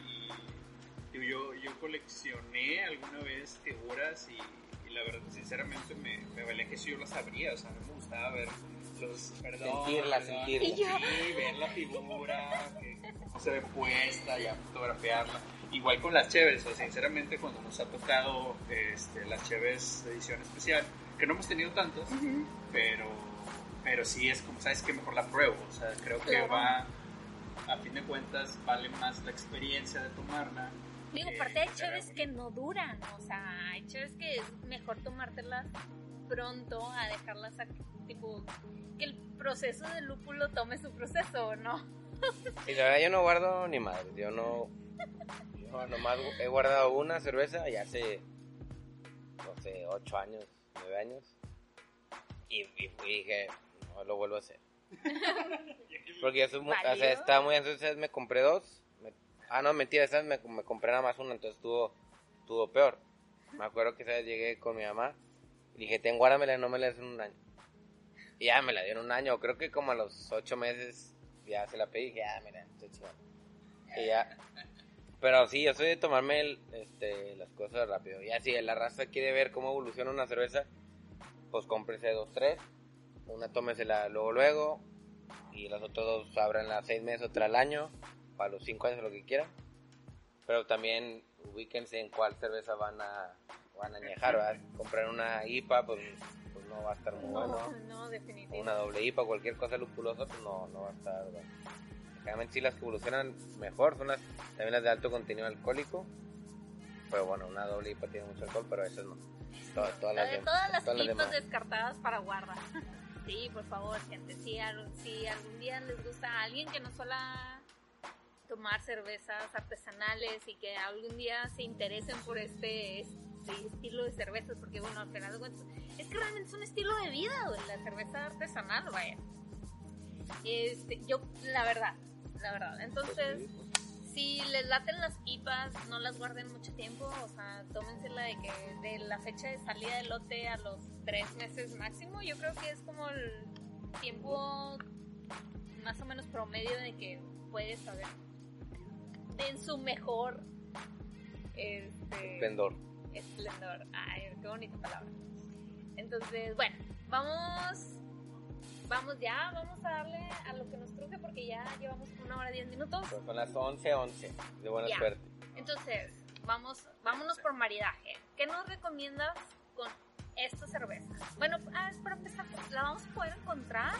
Speaker 2: y yo, yo coleccioné alguna vez figuras y la verdad, sinceramente, me, me valía que si yo las abría, o sea, me gustaba ver los, perdón,
Speaker 4: sentirla, sentirla.
Speaker 2: Sí, ver la figura, que, cómo se ve puesta, ya fotografiarla. Igual con las Cheves, o sinceramente, cuando nos ha tocado este, las Cheves edición especial, que no hemos tenido tantas, pero, pero sí es como, sabes que mejor la pruebo, o sea, creo que va, a fin de cuentas, vale más la experiencia de tomarla
Speaker 3: Digo, aparte hay chaves que no duran, o sea, hay chaves que es mejor tomártelas pronto a dejarlas aquí, tipo, que el proceso del lúpulo tome su proceso, ¿no?
Speaker 4: Y la verdad yo no guardo ni madre, yo no, yo nomás he guardado una cerveza y hace, no sé, 8 años, 9 años, y, y dije, no lo vuelvo a hacer. <laughs> Porque soy muy, o sea, estaba muy entonces me compré dos Ah, no, mentira, esa me, me compré nada más una, entonces estuvo, estuvo peor. Me acuerdo que esa llegué con mi mamá y dije, ten, guárdamela, no me la des en un año. Y ya me la dio en un año, creo que como a los ocho meses ya se la pedí y dije, ah, mira, estoy chido. Y ya. Pero sí, yo soy de tomarme este, las cosas rápido. Ya si la raza quiere ver cómo evoluciona una cerveza, pues cómprese dos, tres. Una tómesela luego, luego. Y las otras dos abran seis meses, otra al año para los 5 años, lo que quieran. Pero también ubíquense en cuál cerveza van a, van a añejar, Comprar una IPA, pues, pues, no va a estar muy bueno.
Speaker 3: No, definitivamente.
Speaker 4: Una doble IPA, cualquier cosa lupulosa, pues no, no va a estar, bueno. Generalmente sí las que evolucionan mejor son las, también las de alto contenido alcohólico. Pero bueno, una doble IPA tiene mucho alcohol, pero esas no.
Speaker 3: Todas, todas las, de, todas las IPAs descartadas para guardar. <laughs> Sí, por favor, gente. Si, si algún día les gusta a alguien que no solo tomar cervezas artesanales y que algún día se interesen por este, este estilo de cervezas, porque bueno, al final de cuentas, es que realmente es un estilo de vida, la cerveza artesanal, vaya. Este, yo, la verdad, la verdad. Entonces, si les laten las pipas, no las guarden mucho tiempo, o sea, tómensela de que de la fecha de salida del lote a los tres meses máximo, yo creo que es como el tiempo más o menos promedio de que puedes saber en su mejor este,
Speaker 4: esplendor.
Speaker 3: Esplendor, ay, qué bonita palabra. Entonces, bueno, vamos vamos ya, vamos a darle a lo que nos truje porque ya llevamos una hora diez minutos.
Speaker 4: Pues son las 11, 11, de buena suerte.
Speaker 3: Entonces, vamos, vámonos por maridaje. ¿Qué nos recomiendas con esta cerveza? Bueno, ah, para empezar, la vamos a poder encontrar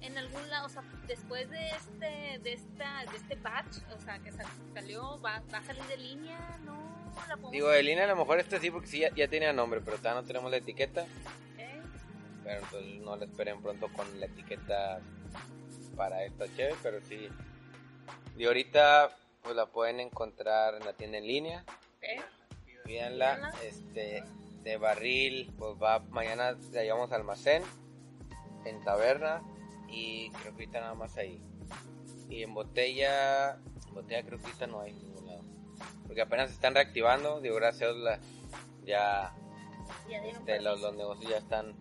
Speaker 3: en algún lado, o sea, después de este, de esta, de este batch, o sea, que salió, va, a salir de línea, no, la
Speaker 4: Digo, de línea a lo mejor este sí, porque sí ya, ya tenía nombre, pero todavía no tenemos la etiqueta pero entonces no la esperen pronto con la etiqueta para esta chévere, pero sí. Y ahorita pues la pueden encontrar en la tienda en línea. Pídanla, este, de barril, pues va, mañana la llevamos al almacén, en taberna, y creo que ahorita nada más ahí. Y en botella, en botella creo que ahorita no hay ningún lado. Porque apenas se están reactivando, digo, gracias a ya, este, los, los negocios ya están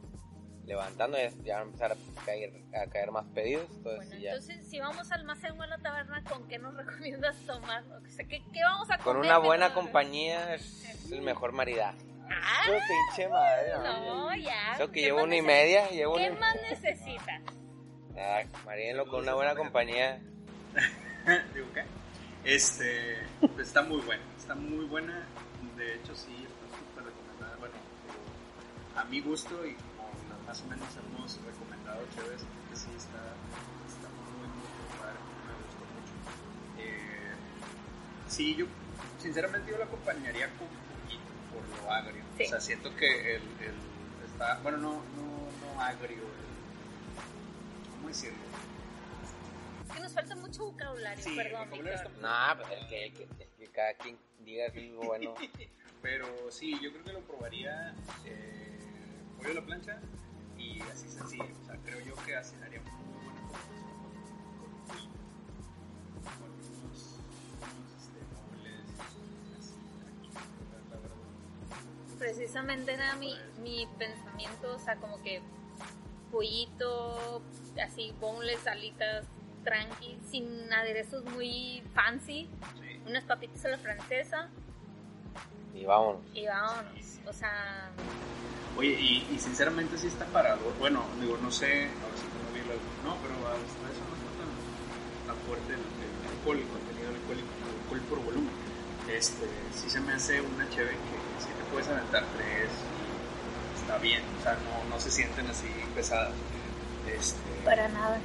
Speaker 4: levantando, ya van a empezar a caer, a caer más pedidos. Entonces,
Speaker 3: bueno, entonces si vamos al almacén o a la taberna, ¿con qué nos <laughs> recomiendas tomar? O sea, ¿qué, ¿qué, vamos a
Speaker 4: comer? Con una buena compañía es el mejor maridaje.
Speaker 3: Ah,
Speaker 4: pinche madre.
Speaker 3: No, ya.
Speaker 4: Eso que llevo una y media. Llevo
Speaker 3: ¿Qué más necesitas?
Speaker 4: Ah, con una buena compañía.
Speaker 2: Digo, ¿qué? Este, pues está muy buena, está muy buena. De hecho, sí, está súper recomendada. Bueno, a mi gusto y más o menos hemos recomendado chéveres, que sí está, está muy, muy padre, me gustó mucho. Eh, sí, yo sinceramente yo lo acompañaría con un poquito por lo agrio. O sea, siento que el, el está, bueno, no, no, no agrio, el, ¿cómo decirlo?
Speaker 3: Es que nos falta mucho vocabulario,
Speaker 2: sí,
Speaker 3: perdón.
Speaker 4: No, pues es que, que, que, cada quien diga algo bueno. <laughs>
Speaker 2: Pero sí, yo creo que lo probaría eh, pollo a la plancha y así sencillo. O sea, creo yo que así haría muy buena combinación con, con, con unos, unos este, así, la verdad.
Speaker 3: Precisamente era mi, mi pensamiento, o sea, como que pollito, así, boneless, alitas, tranqui, sin aderezos muy fancy, sí. unas papitas a la francesa.
Speaker 4: Y vámonos.
Speaker 3: Y vámonos. O sea,
Speaker 2: Oye, y, y, sinceramente sí está parado. Bueno, digo, no sé, a ver si tengo bien la... No, pero hasta eso no está tan, tan fuerte el, el, alcohol, el contenido alcohólico, el alcohol por volumen. Este, sí se me hace una chévere que sí te puedes aventar tres y está bien. O sea, no, no se sienten así pesadas. Este,
Speaker 3: para nada.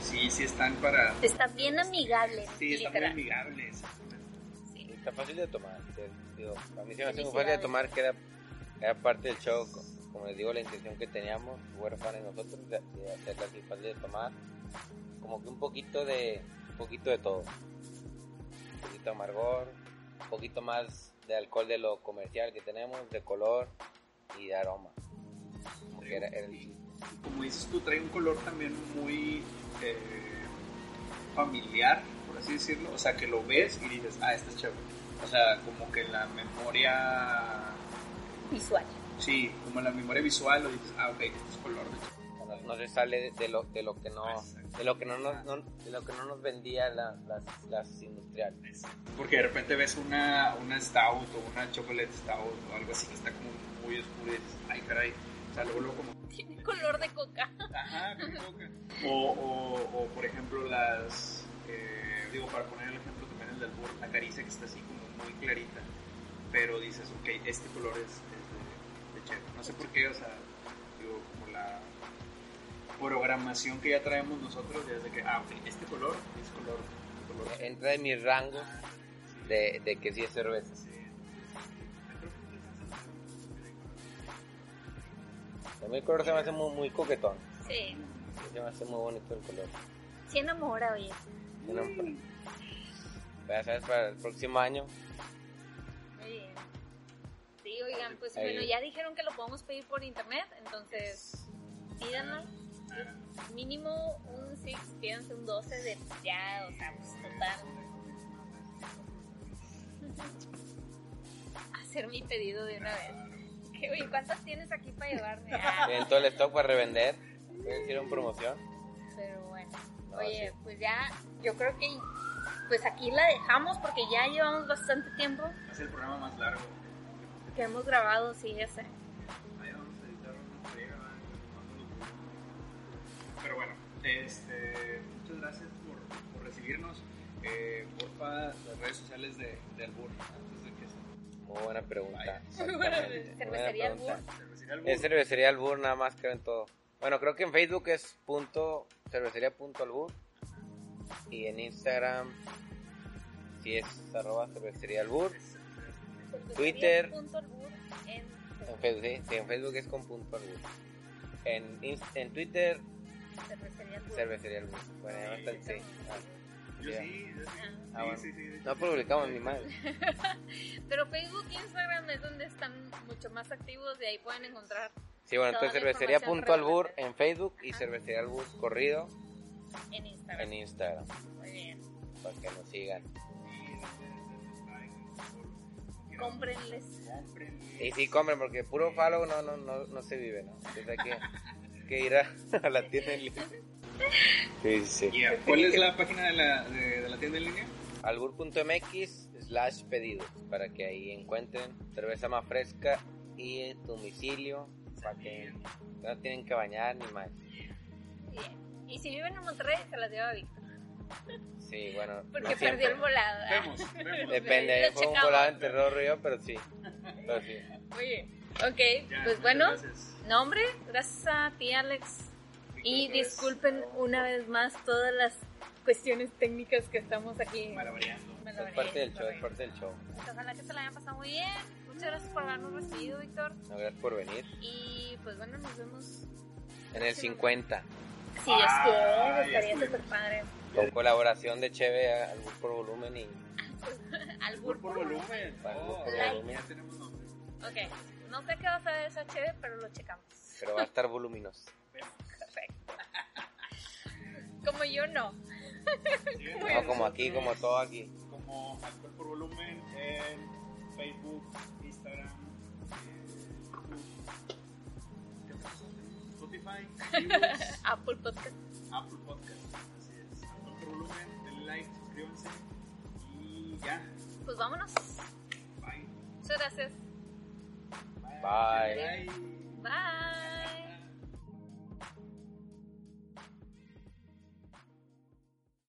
Speaker 2: Sí, sí están para...
Speaker 3: Están bien amigables.
Speaker 2: Sí, están muy amigables.
Speaker 4: Está fácil de tomar. Digo, a mí se me hace muy fácil de tomar, queda era parte del show, como les digo, la intención que teníamos, huérfanos nosotros, de, de hacerla así fácil de tomar, como que un poquito de, un poquito de todo, un poquito de amargor, un poquito más de alcohol de lo comercial que tenemos, de color y de aroma.
Speaker 2: Como, era, era el... como dices tú, trae un color también muy eh, familiar, por así decirlo, o sea, que lo ves y dices, ah, este es chévere. O sea, como que la memoria
Speaker 3: visual.
Speaker 2: Sí, como la memoria visual, lo dices, ah, ok, es color.
Speaker 4: No, no se sale de lo, de lo que no de lo que no nos, no, de lo que no nos vendía la, las, las industriales.
Speaker 2: Porque de repente ves una, una stout o una chocolate stout o algo así que está como muy oscuro y dices, ay caray, o sea, luego, luego como... <laughs>
Speaker 3: Tiene color de coca.
Speaker 2: Ajá, con coca. O, o, o por ejemplo las, eh, digo, para poner el ejemplo también el del burro, la caricia que está así como muy clarita, pero dices, ok, este color es no sé por qué, o sea, digo, como la programación que ya traemos nosotros, desde que, ah, ok, este color es color. color.
Speaker 4: Entra en mi rango de, de que sí es cerveza. A mí el color se me hace muy, muy coquetón.
Speaker 3: Sí.
Speaker 4: Se me hace muy bonito el color.
Speaker 3: Sí enamora, oye.
Speaker 4: Sí enamora. Ya sabes, para el próximo año
Speaker 3: oigan, pues bueno, ya dijeron que lo podemos pedir por internet, entonces pídanlo. Mínimo un 6, pídanse un 12 de ya, o sea, pues total. <laughs> Hacer mi pedido de una vez. ¿Qué, güey, ¿Cuántas tienes aquí para llevarme? <laughs> Ah,
Speaker 4: todo el stock para revender. Hicieron promoción.
Speaker 3: pero bueno.
Speaker 4: No,
Speaker 3: Oye,
Speaker 4: sí.
Speaker 3: pues ya, yo creo que pues aquí la dejamos porque ya llevamos bastante tiempo
Speaker 2: Es el programa más largo.
Speaker 3: que hemos grabado, sí, ya sé.
Speaker 2: Ahí vamos a editar una friega, ¿verdad? Pero bueno, este, muchas gracias por, por recibirnos. Eh, porfa, las redes sociales de, de Albur, antes de que se
Speaker 4: Muy buena pregunta. <laughs>
Speaker 3: cervecería Albur.
Speaker 4: Es cervecería Albur, nada más creo en todo. Bueno, creo que en Facebook es punto cervecería punto albur. Y en Instagram sí es arroba cervecería albur. Twitter.
Speaker 3: Punto albur en
Speaker 4: En Facebook, sí, sí, en Facebook es con punto albur. En, en Twitter,
Speaker 3: cervecería albur.
Speaker 4: cervecería albur. Bueno, ya bastante, sí. Ah,
Speaker 2: Yo sí, yo sí.
Speaker 3: Ah.
Speaker 2: Sí,
Speaker 4: bueno.
Speaker 2: sí, sí.
Speaker 4: No publicamos ni mal. <laughs>
Speaker 3: Pero Facebook e Instagram es donde están mucho más activos y ahí pueden encontrar
Speaker 4: Sí, bueno, entonces cervecería punto albur en Facebook y
Speaker 3: Ajá.
Speaker 4: cervecería albur corrido
Speaker 3: en Instagram.
Speaker 4: en Instagram.
Speaker 3: Muy bien.
Speaker 4: Para que nos sigan.
Speaker 3: Cómprenles.
Speaker 4: Y sí, compren, porque puro follow no, no, no, no se vive, ¿no? Entonces hay que, que ir a, a la tienda en línea. Sí, sí.
Speaker 2: ¿Y a- cuál es la página de la, de, de la tienda en línea?
Speaker 4: albur.mx slash pedidos para que ahí encuentren cerveza más fresca y domicilio para que no tienen que bañar ni más.
Speaker 3: Bien. Y si viven en Monterrey, se las lleva Víctor.
Speaker 4: Sí, bueno,
Speaker 3: Porque
Speaker 4: no siempre.
Speaker 3: perdió el volado.
Speaker 2: Vemos, vemos.
Speaker 4: Depende, fue un volado entre Rorro y yo, pero sí. Pero sí.
Speaker 3: Oye, ok,
Speaker 2: Ya,
Speaker 3: pues bueno,
Speaker 2: gracias.
Speaker 3: nombre, gracias a ti Alex. Y disculpen una vez más todas las cuestiones técnicas que estamos aquí.
Speaker 2: Malabareando.
Speaker 4: Es parte del show, es parte del show.
Speaker 3: Ojalá que se la hayan pasado muy bien. Muchas gracias por habernos recibido, Víctor.
Speaker 4: No, gracias por venir.
Speaker 3: Y pues bueno, nos vemos.
Speaker 4: En el 50,
Speaker 3: Si Dios quiere,
Speaker 2: ya
Speaker 3: estaría súper padre.
Speaker 4: con colaboración de Cheve Albur por volumen y <laughs>
Speaker 3: Albur
Speaker 2: Por volumen.
Speaker 4: Albur
Speaker 2: Oh,
Speaker 4: por
Speaker 2: ya
Speaker 4: volumen.
Speaker 2: tenemos nombre.
Speaker 3: Ok, no sé qué va a saber esa chévere, pero lo checamos.
Speaker 4: pero va a estar voluminoso.
Speaker 3: Perfecto. <laughs> Como yo no. <laughs>
Speaker 4: No, como aquí, como todo aquí.
Speaker 2: Como Alcohol por Volumen en Facebook, Spotify, iVoox, <laughs>
Speaker 3: Apple Podcast.
Speaker 2: Apple Podcast. Así es. Por Volumen, denle like, suscríbanse y ya.
Speaker 3: Pues vámonos.
Speaker 2: Bye.
Speaker 3: Muchas gracias.
Speaker 4: Bye.
Speaker 2: Bye.
Speaker 3: Bye.